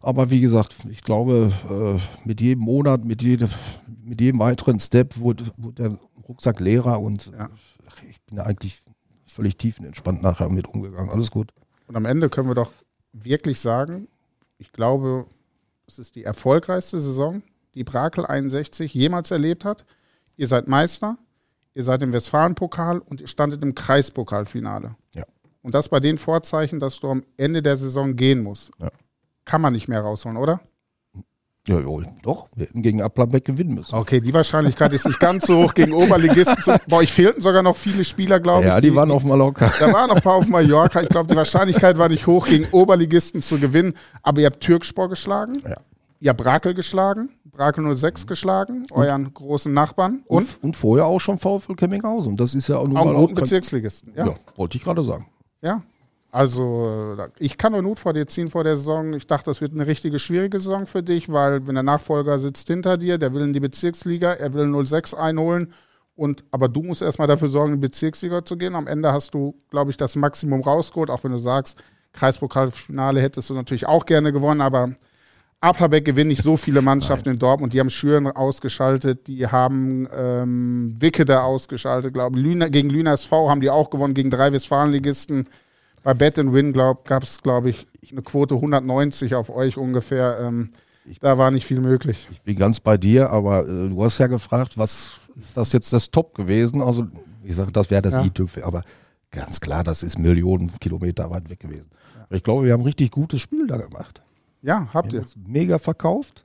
Aber wie gesagt, ich glaube, äh, mit jedem Monat, mit jedem, mit jedem weiteren Step wurde, wurde der Rucksack leerer und ja. Ich bin eigentlich völlig tiefenentspannt nachher mit umgegangen. Alles gut. Und am Ende können wir doch wirklich sagen, ich glaube, es ist die erfolgreichste Saison, die Brakel 61 jemals erlebt hat. Ihr seid Meister, ihr seid im Westfalenpokal und ihr standet im Kreispokalfinale. Ja. Und das bei den Vorzeichen, dass du am Ende der Saison gehen musst. Ja. Kann man nicht mehr rausholen, oder? Ja, ja, doch, wir hätten gegen Applerbeck gewinnen müssen. Okay, die Wahrscheinlichkeit ist nicht ganz so hoch gegen Oberligisten. Zu, bei euch fehlten sogar noch viele Spieler, glaube ich. Ja, die, die waren auf Mallorca. Da waren noch ein paar auf Mallorca. Ich glaube, die Wahrscheinlichkeit war nicht hoch, gegen Oberligisten zu gewinnen. Aber ihr habt Türkspor geschlagen. Ja. Ihr habt Brakel geschlagen. Brakel 06 geschlagen, und, euren großen Nachbarn. Und, und, und, vorher auch schon VfL Kemminghausen. Das ist ja auch nur auch mal. Auch Bezirksligisten, ja. ja wollte ich gerade sagen. Ja, also, ich kann nur Not vor dir ziehen vor der Saison. Ich dachte, das wird eine richtige schwierige Saison für dich, weil wenn der Nachfolger sitzt hinter dir, der will in die Bezirksliga, er will 06 einholen. Und, aber du musst erstmal dafür sorgen, in die Bezirksliga zu gehen. Am Ende hast du, glaube ich, das Maximum rausgeholt, auch wenn du sagst, Kreispokalfinale hättest du natürlich auch gerne gewonnen, aber Applerbeck gewinnt nicht so viele Mannschaften Nein. in Dortmund. Die haben Schüren ausgeschaltet, die haben ähm, Wickede ausgeschaltet, glaube ich. Gegen Lüner SV haben die auch gewonnen, gegen drei Westfalenligisten. Bei Bet and Win gab es, glaube ich, eine Quote 190 auf euch ungefähr. Ähm, da war nicht viel möglich. Ich bin ganz bei dir, aber äh, du hast ja gefragt, was ist das jetzt das Top gewesen? Also, ich sage, das wäre das ja. i-Typ, aber ganz klar, das ist Millionen Kilometer weit weg gewesen. Ja. Ich glaube, wir haben ein richtig gutes Spiel da gemacht. Ja, habt ihr. Mega verkauft.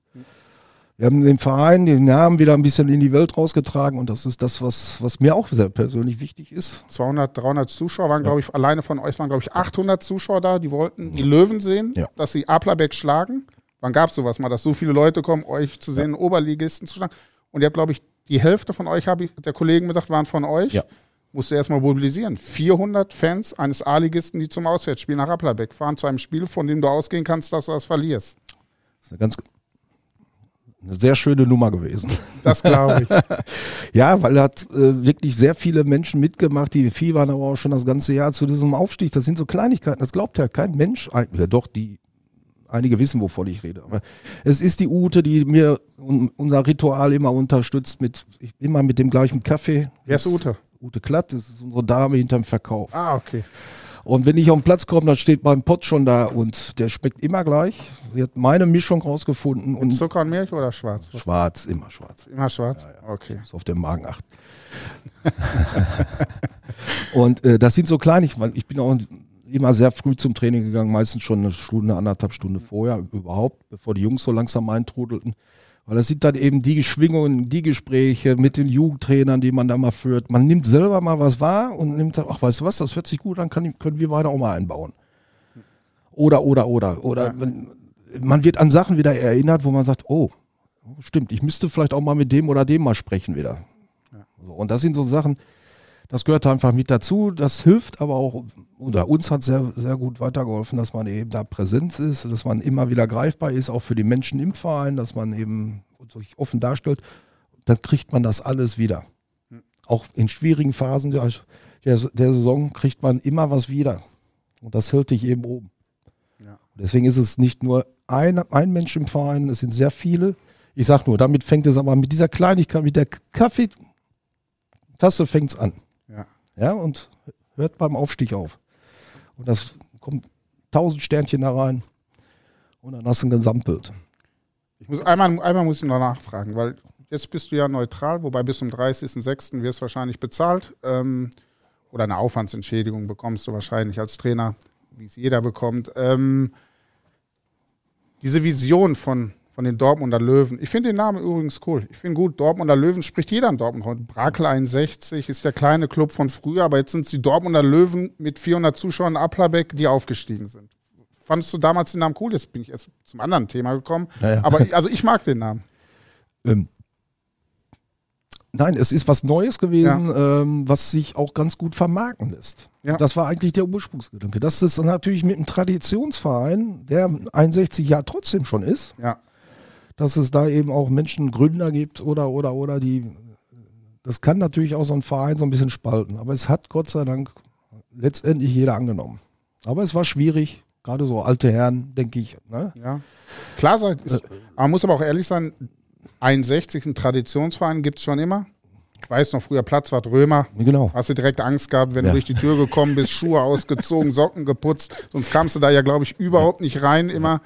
Wir haben den Verein, den Namen wieder ein bisschen in die Welt rausgetragen und das ist das, was, was mir auch sehr persönlich wichtig ist. 200, 300 Zuschauer waren, ja. glaube ich, alleine von euch waren, glaube ich, 800 Zuschauer da, die wollten die Löwen sehen, ja. dass sie Aplabeck schlagen. Wann gab es sowas mal, dass so viele Leute kommen, euch zu sehen, ja. Oberligisten zu schlagen? Und ihr habt, glaube ich, die Hälfte von euch, habe ich der Kollegen gesagt, waren von euch. Ja. Musst du erstmal mobilisieren. 400 Fans eines A-Ligisten, die zum Auswärtsspiel nach Applerbeck fahren, zu einem Spiel, von dem du ausgehen kannst, dass du das verlierst. Das ist eine ganz eine sehr schöne Nummer gewesen. Das glaube ich. ja, weil er hat äh, wirklich sehr viele Menschen mitgemacht, die fiebern aber auch schon das ganze Jahr zu diesem Aufstieg. Das sind so Kleinigkeiten, das glaubt ja kein Mensch. Ja, doch, die einige wissen, wovon ich rede. Aber es ist die Ute, die mir unser Ritual immer unterstützt, mit immer mit dem gleichen Kaffee. Wer ist Ute? Ute Klatt, das ist unsere Dame hinterm Verkauf. Ah, okay. Und wenn ich auf den Platz komme, dann steht mein Pott schon da und der schmeckt immer gleich. Sie hat meine Mischung rausgefunden und Zucker und Milch oder schwarz? schwarz, immer schwarz. Immer schwarz? Okay. Ist auf den Magen acht. und äh, das sind so Kleinigkeiten, weil ich bin auch immer sehr früh zum Training gegangen, meistens schon eine Stunde, anderthalb Stunden vorher überhaupt, bevor die Jungs so langsam eintrudelten. Weil das sind dann eben die Schwingungen, die Gespräche mit den Jugendtrainern, die man da mal führt. Man nimmt selber mal was wahr und nimmt, ach, weißt du was, das hört sich gut an, kann, können wir weiter auch mal einbauen. Oder, oder, oder. Oder Ja. man, man wird an Sachen wieder erinnert, wo man sagt, oh, stimmt, ich müsste vielleicht auch mal mit dem oder dem mal sprechen wieder. So, und das sind so Sachen, das gehört einfach mit dazu. Das hilft aber auch, oder uns hat sehr, sehr gut weitergeholfen, dass man eben da präsent ist, dass man immer wieder greifbar ist, auch für die Menschen im Verein, dass man eben sich offen darstellt. Dann kriegt man das alles wieder. Auch in schwierigen Phasen der, der, der Saison kriegt man immer was wieder. Und das hält dich eben oben. Ja. Deswegen ist es nicht nur ein, ein Mensch im Verein, es sind sehr viele. Ich sag nur, damit fängt es aber mit dieser Kleinigkeit, mit der Kaffeetasse fängt es an. Ja. Ja, und hört beim Aufstieg auf. Und das kommt tausend Sternchen da rein und dann hast du ein Gesamtbild. Ich muss, einmal, einmal muss ich noch nachfragen, weil jetzt bist du ja neutral, wobei bis zum 30.06. wirst du wahrscheinlich bezahlt. Ähm, oder eine Aufwandsentschädigung bekommst du wahrscheinlich als Trainer, wie es jeder bekommt. Ähm, diese Vision von, von den Dortmunder Löwen, ich finde den Namen übrigens cool. Ich finde gut, Dortmunder Löwen spricht jeder in Dortmund heute. Brakel 61 ist der kleine Club von früher, aber jetzt sind es die Dortmunder Löwen mit 400 Zuschauern in Applerbeck, die aufgestiegen sind. Fandest du damals den Namen cool? Jetzt bin ich erst zum anderen Thema gekommen. Ja, ja. Aber ich- also ich mag den Namen. Ähm, nein, es ist was Neues gewesen, ähm, was sich auch ganz gut vermarkten lässt. Ja. Das war eigentlich der Ursprungsgedanke. Das ist natürlich mit einem Traditionsverein, der 61 Jahre trotzdem schon ist, Ja. Dass es da eben auch Menschen, Gründer gibt oder, oder, oder, die, das kann natürlich auch so ein Verein so ein bisschen spalten. Aber es hat Gott sei Dank letztendlich jeder angenommen. Aber es war schwierig, gerade so alte Herren, denke ich. Ne? Ja. Klar, ist, man muss aber auch ehrlich sein, 61, ein Traditionsverein gibt es schon immer. Ich weiß noch, früher Platzwart Römer. Genau. Hast du direkt Angst gehabt, wenn Ja. du durch die Tür gekommen bist, Schuhe ausgezogen, Socken geputzt. Sonst kamst du da ja, glaube ich, überhaupt nicht rein immer.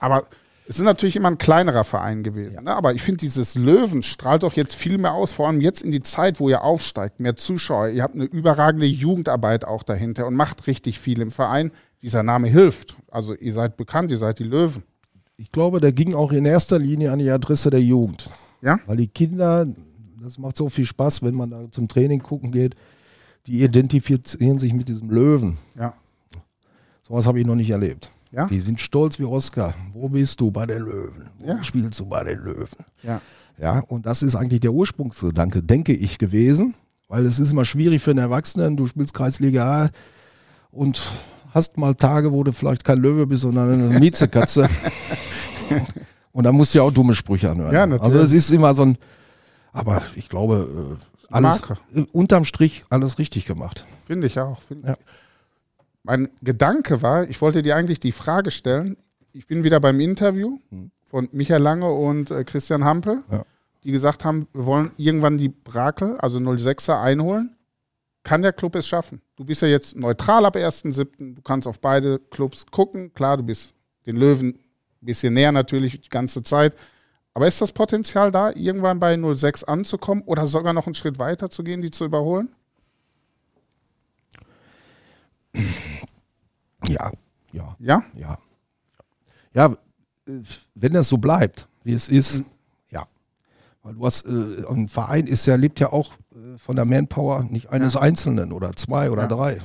Aber es ist natürlich immer ein kleinerer Verein gewesen. Ne? Aber ich finde, dieses Löwen strahlt doch jetzt viel mehr aus, vor allem jetzt in die Zeit, wo ihr aufsteigt, mehr Zuschauer. Ihr habt eine überragende Jugendarbeit auch dahinter und macht richtig viel im Verein. Dieser Name hilft. Also ihr seid bekannt, ihr seid die Löwen. Ich glaube, der ging auch in erster Linie an die Adresse der Jugend. Ja? Weil die Kinder, das macht so viel Spaß, wenn man da zum Training gucken geht, die identifizieren sich mit diesem Löwen. Ja. Sowas habe ich noch nicht erlebt. Ja? Die sind stolz wie Oscar. Wo bist du bei den Löwen? Wo Ja. spielst du bei den Löwen? Ja. Ja, und das ist eigentlich der Ursprungsgedanke, denke ich, gewesen. Weil es ist immer schwierig für einen Erwachsenen. Du spielst Kreisliga A und hast mal Tage, wo du vielleicht kein Löwe bist, sondern eine Miezekatze. und dann musst du ja auch dumme Sprüche anhören. Ja, natürlich. Also es ist immer so ein, aber ich glaube, äh, alles, Marke. unterm Strich alles richtig gemacht. Finde ich auch. Finde Ja. ich. Mein Gedanke war, ich wollte dir eigentlich die Frage stellen. Ich bin wieder beim Interview von Michael Lange und äh, Christian Hampel, Ja. die gesagt haben, wir wollen irgendwann die Brakel, also 06er, einholen. Kann der Club es schaffen? Du bist ja jetzt neutral ab 1.7. Du kannst auf beide Clubs gucken. Klar, du bist den Löwen ein bisschen näher natürlich die ganze Zeit. Aber ist das Potenzial da, irgendwann bei 06 anzukommen oder sogar noch einen Schritt weiter zu gehen, die zu überholen? Ja, ja, Ja? ja. Ja, äh, wenn das so bleibt, wie es ist, ja. Weil du hast, äh, ein Verein ist ja, lebt ja auch äh, von der Manpower nicht eines Einzelnen oder zwei oder Ja. drei. Du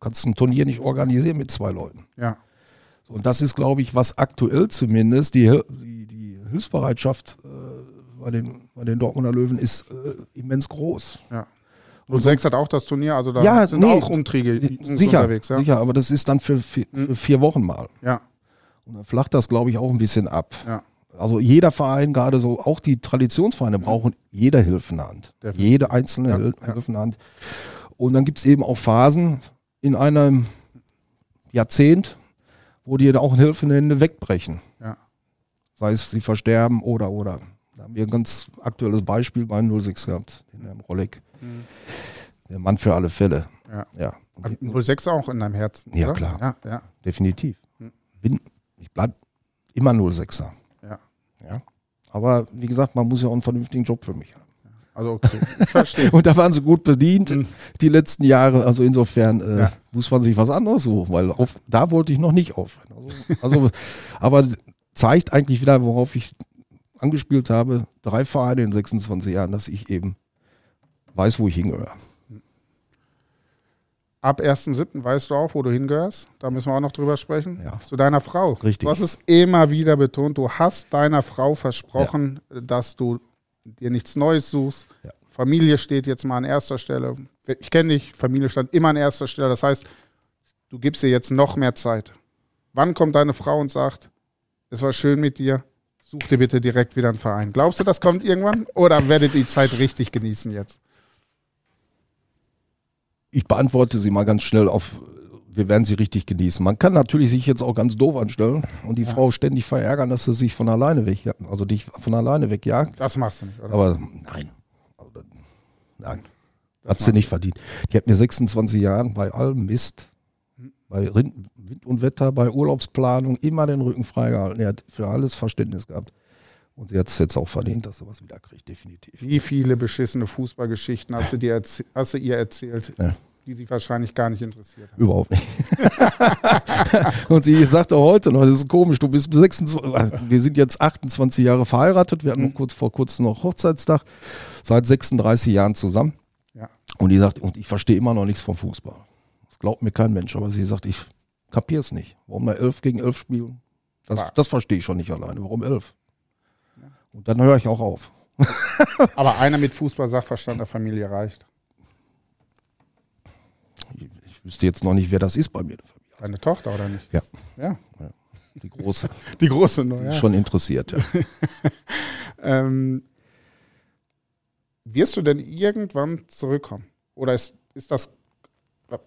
kannst ein Turnier nicht organisieren mit zwei Leuten. Ja. So, und das ist, glaube ich, was aktuell zumindest die, die, die Hilfsbereitschaft äh, bei, den, bei den Dortmunder Löwen ist äh, immens groß. Ja. 06 hat auch das Turnier, also da Ja, sind nee, auch Umtriege Jungs Sicher, unterwegs. Ja? sicher, aber das ist dann für, vier- für vier Wochen mal. ja, Und dann flacht das, glaube ich, auch ein bisschen ab. ja, Also jeder Verein, gerade so, auch die Traditionsvereine brauchen jede Hilfe in der Hand. Definitiv. Jede einzelne Ja, Hil ja. Hilfe in der Hand. Und dann gibt es eben auch Phasen in einem Jahrzehnt, wo die auch Hilfe in Hände wegbrechen. ja. Sei es sie versterben oder, oder. Da haben wir ein ganz aktuelles Beispiel bei 06 gehabt, in Herrn Rolleck. der Mann für alle Fälle. Ja. Ja, Und 06 auch in deinem Herzen. Ja, oder? klar. Ja, ja, definitiv. Hm. Bin, ich bleib immer 06er. ja. Ja. Aber wie gesagt, man muss ja auch einen vernünftigen Job für mich haben. Also okay, ich verstehe. Und da waren sie gut bedient die letzten Jahre. Also insofern äh, Ja. muss man sich was anderes suchen, weil auf, da wollte ich noch nicht aufhören. Also, also, aber zeigt eigentlich wieder, worauf ich angespielt habe, drei Vereine in 26 Jahren, dass ich eben weiß, wo ich hingehöre. Ab 1.7. weißt du auch, wo du hingehörst. Da müssen wir auch noch drüber sprechen. Ja. Zu deiner Frau. Richtig. Du hast es immer wieder betont. Du hast deiner Frau versprochen, dass du dir nichts Neues suchst. Ja. Familie steht jetzt mal an erster Stelle. Ich kenne dich, Familie stand immer an erster Stelle. Das heißt, du gibst ihr jetzt noch mehr Zeit. Wann kommt deine Frau und sagt, es war schön mit dir, such dir bitte direkt wieder einen Verein? Glaubst du, das kommt irgendwann? Oder werdet ihr die Zeit richtig genießen jetzt? Ich beantworte sie mal ganz schnell auf, wir werden sie richtig genießen. Man kann natürlich sich jetzt auch ganz doof anstellen und die Frau ständig verärgern, dass sie sich von alleine weg, also dich von alleine wegjagt. Das machst du nicht, oder? Aber nein. Also, Nein. Hat sie nicht verdient. Die hat mir 26 Jahren bei allem Mist, bei Wind und Wetter, bei Urlaubsplanung immer den Rücken freigehalten. Er hat für alles Verständnis gehabt. Und sie hat es jetzt auch verdient, dass sie was wieder kriegt, definitiv. Wie viele beschissene Fußballgeschichten hast du, dir hast du ihr erzählt, Ja. Die sie wahrscheinlich gar nicht interessiert haben? Überhaupt nicht. und sie sagt auch heute noch, das ist komisch, du bist 26, wir sind jetzt 28 Jahre verheiratet, wir hatten noch kurz vor kurzem noch Hochzeitstag, seit 36 Jahren zusammen. Ja. Und die sagt, und ich verstehe immer noch nichts vom Fußball. Das glaubt mir kein Mensch, aber sie sagt, ich kapiere es nicht. Warum da 11 gegen 11 spielen? Das, das verstehe ich schon nicht alleine. Warum 11? Und dann höre ich auch auf. Aber einer mit Fußball-Sachverstand der Familie reicht. Wüsste jetzt noch nicht, wer das ist bei mir. in der Familie. Deine Tochter oder nicht? Ja, Ja. die große. Die große noch, ja. Schon interessiert, ja. Ähm, wirst du denn irgendwann zurückkommen? Oder ist, ist das,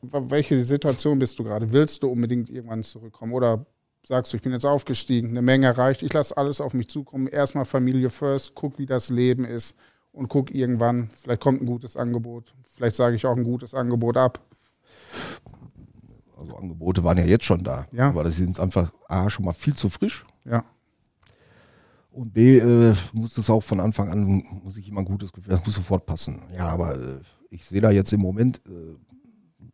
welche Situation bist du gerade? Willst du unbedingt irgendwann zurückkommen? Oder sagst du, ich bin jetzt aufgestiegen, eine Menge erreicht, ich lasse alles auf mich zukommen, erstmal Familie first, guck, wie das Leben ist und guck irgendwann, vielleicht kommt ein gutes Angebot, vielleicht sage ich auch ein gutes Angebot ab. Also Angebote waren ja jetzt schon da. Ja. Aber das sind einfach A, schon mal viel zu frisch. Ja, Und B, äh, muss es auch von Anfang an, muss ich immer ein gutes Gefühl, das muss sofort passen. Ja, aber äh, ich sehe da jetzt im Moment, äh,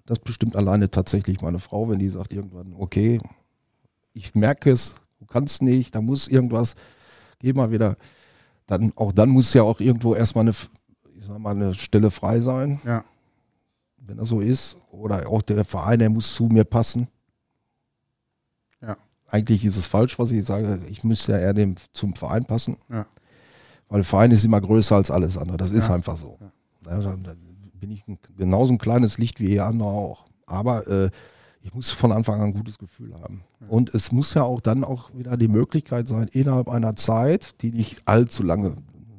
das bestimmt alleine tatsächlich meine Frau, wenn die sagt irgendwann, okay, ich merke es, du kannst nicht, da muss irgendwas, geh mal wieder. Dann, auch dann muss ja auch irgendwo erstmal eine, ich sag mal, eine Stelle frei sein, ja, wenn das so ist. Oder auch der Verein, der muss zu mir passen. Ja. Eigentlich ist es falsch, was ich sage. Ich müsste ja eher dem, zum Verein passen. Ja. Weil Verein ist immer größer als alles andere. Das ist Ja. einfach so. Also, da bin ich ein, genauso ein kleines Licht wie ihr andere auch. Aber äh, ich muss von Anfang an ein gutes Gefühl haben. Und es muss ja auch dann auch wieder die Möglichkeit sein, innerhalb einer Zeit, die nicht allzu lange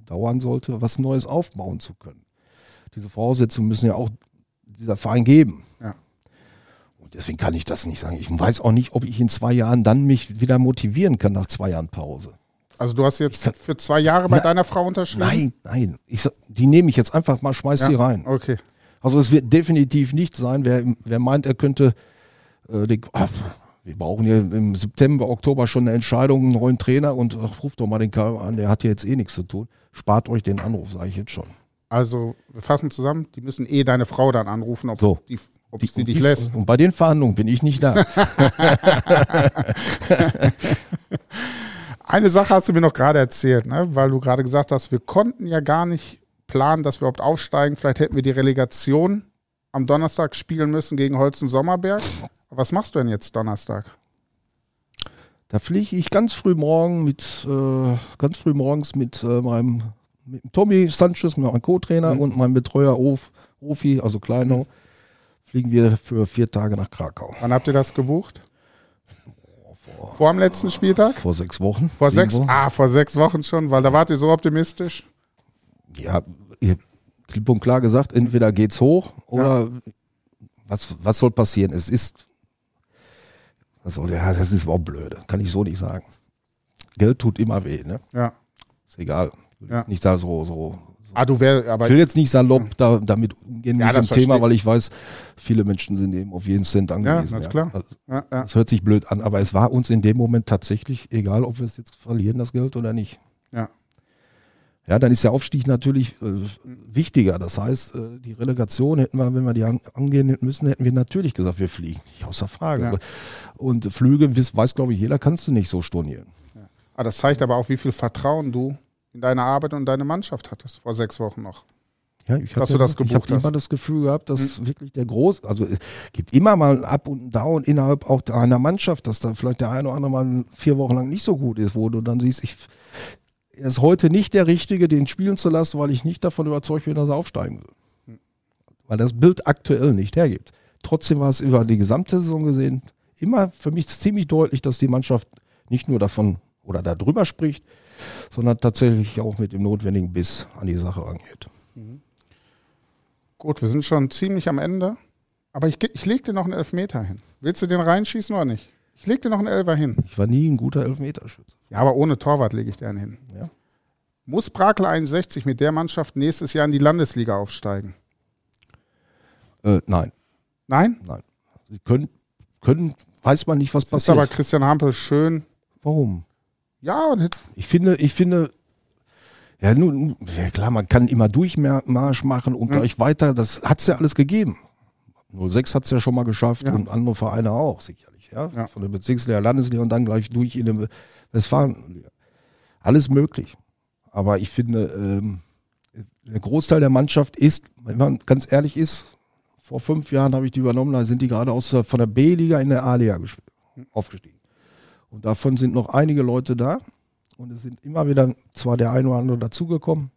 dauern sollte, was Neues aufbauen zu können. Diese Voraussetzungen müssen ja auch dieser Verein geben. Ja. Und deswegen kann ich das nicht sagen. Ich weiß auch nicht, ob ich in zwei Jahren dann mich wieder motivieren kann nach zwei Jahren Pause. Also du hast jetzt für zwei Jahre bei Ja. deiner Frau unterschrieben? Nein, nein. Ich, die nehme ich jetzt einfach mal, schmeiß Ja. sie rein. Okay. Also es wird definitiv nicht sein, wer, wer meint, er könnte, äh, den, ach, wir brauchen hier im September, Oktober schon eine Entscheidung, einen neuen Trainer und ach, ruft doch mal den Karl an, der hat ja jetzt eh nichts zu tun. Spart euch den Anruf, sage ich jetzt schon. Also wir fassen zusammen, die müssen eh deine Frau dann anrufen, ob, So. die, ob Die- sie dich die- lässt. Und bei den Verhandlungen bin ich nicht da. Eine Sache hast du mir noch gerade erzählt, ne? weil du gerade gesagt hast, wir konnten ja gar nicht planen, dass wir überhaupt aufsteigen. Vielleicht hätten wir die Relegation am Donnerstag spielen müssen gegen Holzen Sommerberg. Was machst du denn jetzt Donnerstag? Da fliege ich ganz früh morgen mit, äh, ganz früh morgens mit äh, meinem mit Tommy Sanchez, meinem Co-Trainer Mhm. und meinem Betreuer Of, Ofi, also Kleinau, fliegen wir für vier Tage nach Krakau. Wann habt ihr das gebucht? Vor, Vor dem letzten Spieltag? vor sechs Wochen. Vor sechs, Wochen. ah, vor sechs Wochen schon, weil da wart ihr so optimistisch. Ja, ihr klipp und klar gesagt, entweder geht's hoch oder was, was soll passieren? Es ist, also, ja, das ist auch blöde, kann ich so nicht sagen. Geld tut immer weh, ne? Ja, Ist egal. Ich will Ja. jetzt nicht da so, so, Ah, du wär, aber Ich will jetzt nicht salopp da, damit umgehen Ja, mit dem Thema, weil ich weiß, viele Menschen sind eben auf jeden Cent ja, angewiesen. na klar. Also, Ja, ja. Das hört sich blöd an, aber es war uns in dem Moment tatsächlich egal, ob wir es jetzt verlieren, das Geld oder nicht. Ja. Ja, dann ist der Aufstieg natürlich äh, wichtiger. Das heißt, äh, die Relegation hätten wir, wenn wir die an, angehen müssen, hätten wir natürlich gesagt, wir fliegen. Nicht außer Frage. Ja. Und Flüge, weiß, weiß glaube ich jeder, kannst du nicht so stornieren. Ah, das zeigt aber auch, wie viel Vertrauen du in deine Arbeit und deine Mannschaft hattest, vor sechs Wochen noch. Ja, ich Dass hab du das ich gebucht habe hast. immer das Gefühl gehabt, dass wirklich der Groß, also es gibt immer mal Up und Down innerhalb auch einer Mannschaft, dass da vielleicht der eine oder andere mal vier Wochen lang nicht so gut ist, wo du dann siehst, ich er ist heute nicht der Richtige, den spielen zu lassen, weil ich nicht davon überzeugt bin, dass er aufsteigen will. Weil das Bild aktuell nicht hergibt. Trotzdem war es über die gesamte Saison gesehen immer für mich ziemlich deutlich, dass die Mannschaft nicht nur davon oder darüber spricht, sondern tatsächlich auch mit dem notwendigen Biss an die Sache rangeht. Gut, wir sind schon ziemlich am Ende. Aber ich, ich leg dir noch einen Elfmeter hin. Willst du den reinschießen oder nicht? Ich leg dir noch einen Elfer hin. Ich war nie ein guter Elfmeterschütze. Ja, aber ohne Torwart lege ich dir einen hin. Ja. Muss Brakel 61 mit der Mannschaft nächstes Jahr in die Landesliga aufsteigen? Äh, nein, Nein? nein. Sie können, können, weiß man nicht, was Das ist aber passiert. Christian Hampel schön. Warum? Ja, Ich finde, ich finde, ja, nun, ja klar, man kann immer Durchmarsch machen und Ja. gleich weiter. Das hat es ja alles gegeben. 06 hat es ja schon mal geschafft Ja. und andere Vereine auch, sicherlich. Ja? Ja. Von der Bezirksliga, Landesliga und dann gleich durch in den Westfalenliga. Alles möglich. Aber ich finde, ähm, der Großteil der Mannschaft ist, wenn man ganz ehrlich ist, vor fünf Jahren habe ich die übernommen, da sind die gerade aus der, von der B-Liga in der A-Liga gesp- aufgestiegen. Und davon sind noch einige Leute da. Und es sind immer wieder zwar der ein oder andere dazugekommen,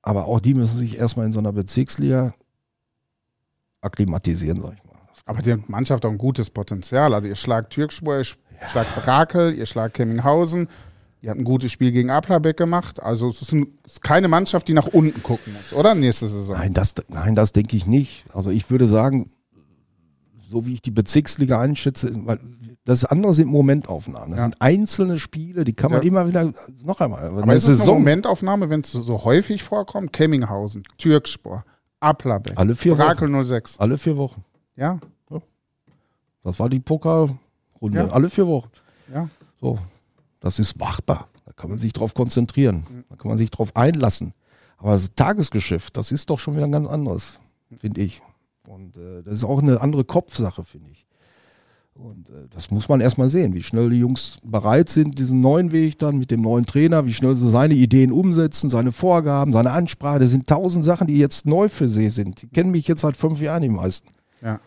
aber auch die müssen sich erstmal in so einer Bezirksliga akklimatisieren, sag ich mal. aber die Mannschaft hat auch ein gutes Potenzial. Also ihr schlagt Türkspur, ihr schlagt Brakel, ihr schlagt Kemminghausen. Ihr habt ein gutes Spiel gegen Aplabeck gemacht. Also es ist, ein, es ist keine Mannschaft, die nach unten gucken muss, oder? Nächste Saison. Nein, das, nein, das denke ich nicht. Also ich würde sagen, so wie ich die Bezirksliga einschätze, weil das andere sind Momentaufnahmen. Das Ja. sind einzelne Spiele, die kann man Ja. immer wieder, noch einmal, Aber ist es eine Momentaufnahme, wenn es so- häufig vorkommt? Kemminghausen, Türkspor, Aplabeck, alle vier Wochen. Brakel 06. Alle vier Wochen. Ja, Das war die Pokalrunde. Ja. Alle vier Wochen. ja. So, das ist machbar. Da kann man sich drauf konzentrieren. Da kann man sich drauf einlassen. Aber das Tagesgeschäft, das ist doch schon wieder ein ganz anderes, finde ich. Und äh, das ist auch eine andere Kopfsache, finde ich. Und äh, das muss man erstmal sehen, wie schnell die Jungs bereit sind, diesen neuen Weg dann mit dem neuen Trainer, wie schnell sie seine Ideen umsetzen, seine Vorgaben, seine Ansprache. Das sind tausend Sachen, die jetzt neu für sie sind. Die kennen mich jetzt seit fünf Jahren die meisten. Ja.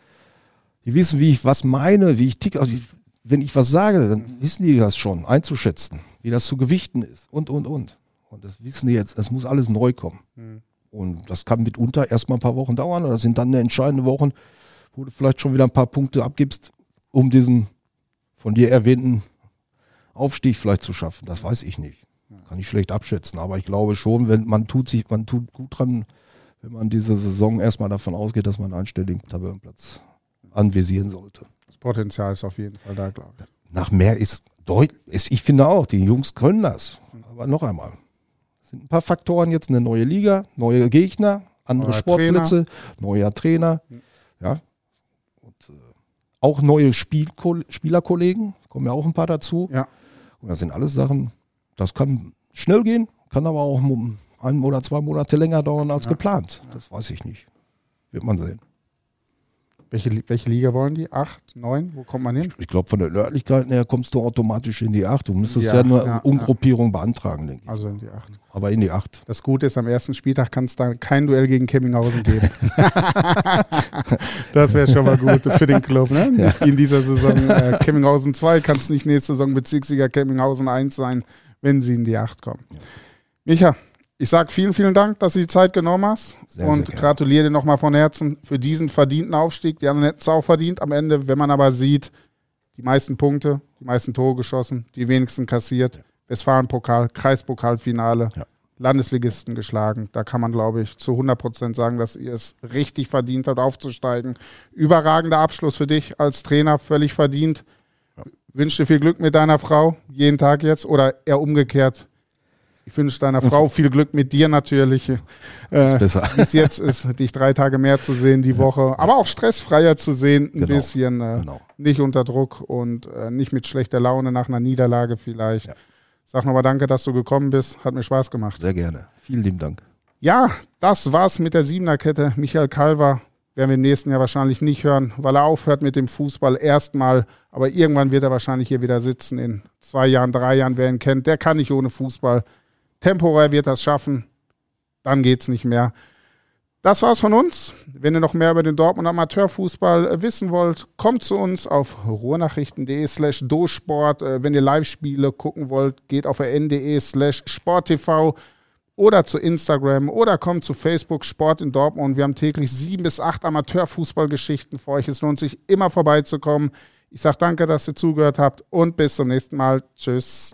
Die wissen, wie ich was meine, wie ich ticke. Also ich, wenn ich was sage, dann wissen die das schon einzuschätzen, wie das zu gewichten ist und, und, und. Und das wissen die jetzt, das muss alles neu kommen. Und das kann mitunter erstmal ein paar Wochen dauern. Oder das sind dann entscheidende Wochen, wo du vielleicht schon wieder ein paar Punkte abgibst, um diesen von dir erwähnten Aufstieg vielleicht zu schaffen. Das weiß ich nicht. Kann ich schlecht abschätzen. Aber ich glaube schon, wenn man tut sich, man tut gut dran, wenn man diese Saison erstmal davon ausgeht, dass man einen einstelligen Tabellenplatz anvisieren sollte. Das Potenzial ist auf jeden Fall da, glaube ich. Nach mehr ist deutlich, ich finde auch, die Jungs können das. Aber noch einmal, sind ein paar Faktoren jetzt, eine neue Liga, neue Gegner, andere Neuer Sportplätze, neuer Trainer, ja. Und äh, auch neue Spielko Spielerkollegen, kommen ja auch ein paar dazu. Ja. Und das sind alles Sachen, das kann schnell gehen, kann aber auch ein oder zwei Monate länger dauern als Ja. geplant. Das weiß ich nicht. Wird man sehen. Welche, welche Liga wollen die? Acht, neun? Wo kommt man hin? Ich glaube, von der Örtlichkeit her kommst du automatisch in die 8. Du müsstest ja Acht, nur ja, Umgruppierung beantragen, denke ich. Also in die acht. Aber in die 8. Das Gute ist, am ersten Spieltag kann es da kein Duell gegen Kemminghausen geben. das wäre schon mal gut für den Club. Ne? In dieser Saison äh, Kemminghausen 2 kann es nicht nächste Saison Bezirksliga Kemminghausen 1 sein, wenn sie in die 8 kommen. Micha, ich sage vielen, vielen Dank, dass du die Zeit genommen hast Sehr, und sehr gratuliere dir nochmal von Herzen für diesen verdienten Aufstieg. Die anderen hätten es auch verdient am Ende, wenn man aber sieht, die meisten Punkte, die meisten Tore geschossen, die wenigsten kassiert. Westfalen-Pokal, Kreispokalfinale, Ja. Landesligisten geschlagen. Da kann man, glaube ich, zu 100 Prozent sagen, dass ihr es richtig verdient habt, aufzusteigen. Überragender Abschluss für dich als Trainer, völlig verdient. Wünsche dir viel Glück mit deiner Frau, jeden Tag jetzt oder eher umgekehrt. Ich wünsche deiner Frau viel Glück mit dir natürlich. Äh, es jetzt ist, dich drei Tage mehr zu sehen die Woche, aber auch stressfreier zu sehen, ein genau, bisschen äh, genau. nicht unter Druck und äh, nicht mit schlechter Laune nach einer Niederlage vielleicht. Ja. Sag nochmal danke, dass du gekommen bist. Hat mir Spaß gemacht. Sehr gerne. Vielen lieben Dank. Ja, das war's mit der Siebener-Kette. Michael Kalver werden wir im nächsten Jahr wahrscheinlich nicht hören, weil er aufhört mit dem Fußball erstmal. Aber irgendwann wird er wahrscheinlich hier wieder sitzen in zwei Jahren, drei Jahren. Wer ihn kennt, der kann nicht ohne Fußball. Temporär wird das schaffen. Dann geht's nicht mehr. Das war's von uns. Wenn ihr noch mehr über den Dortmund Amateurfußball wissen wollt, kommt zu uns auf ruhrnachrichten.de slash dosport. Äh, wenn ihr Live-Spiele gucken wollt, geht auf rn.de slash sporttv oder zu Instagram oder kommt zu Facebook Sport in Dortmund. Wir haben täglich sieben bis acht Amateurfußballgeschichten für euch. Es lohnt sich immer vorbeizukommen. Ich sage danke, dass ihr zugehört habt und bis zum nächsten Mal. Tschüss.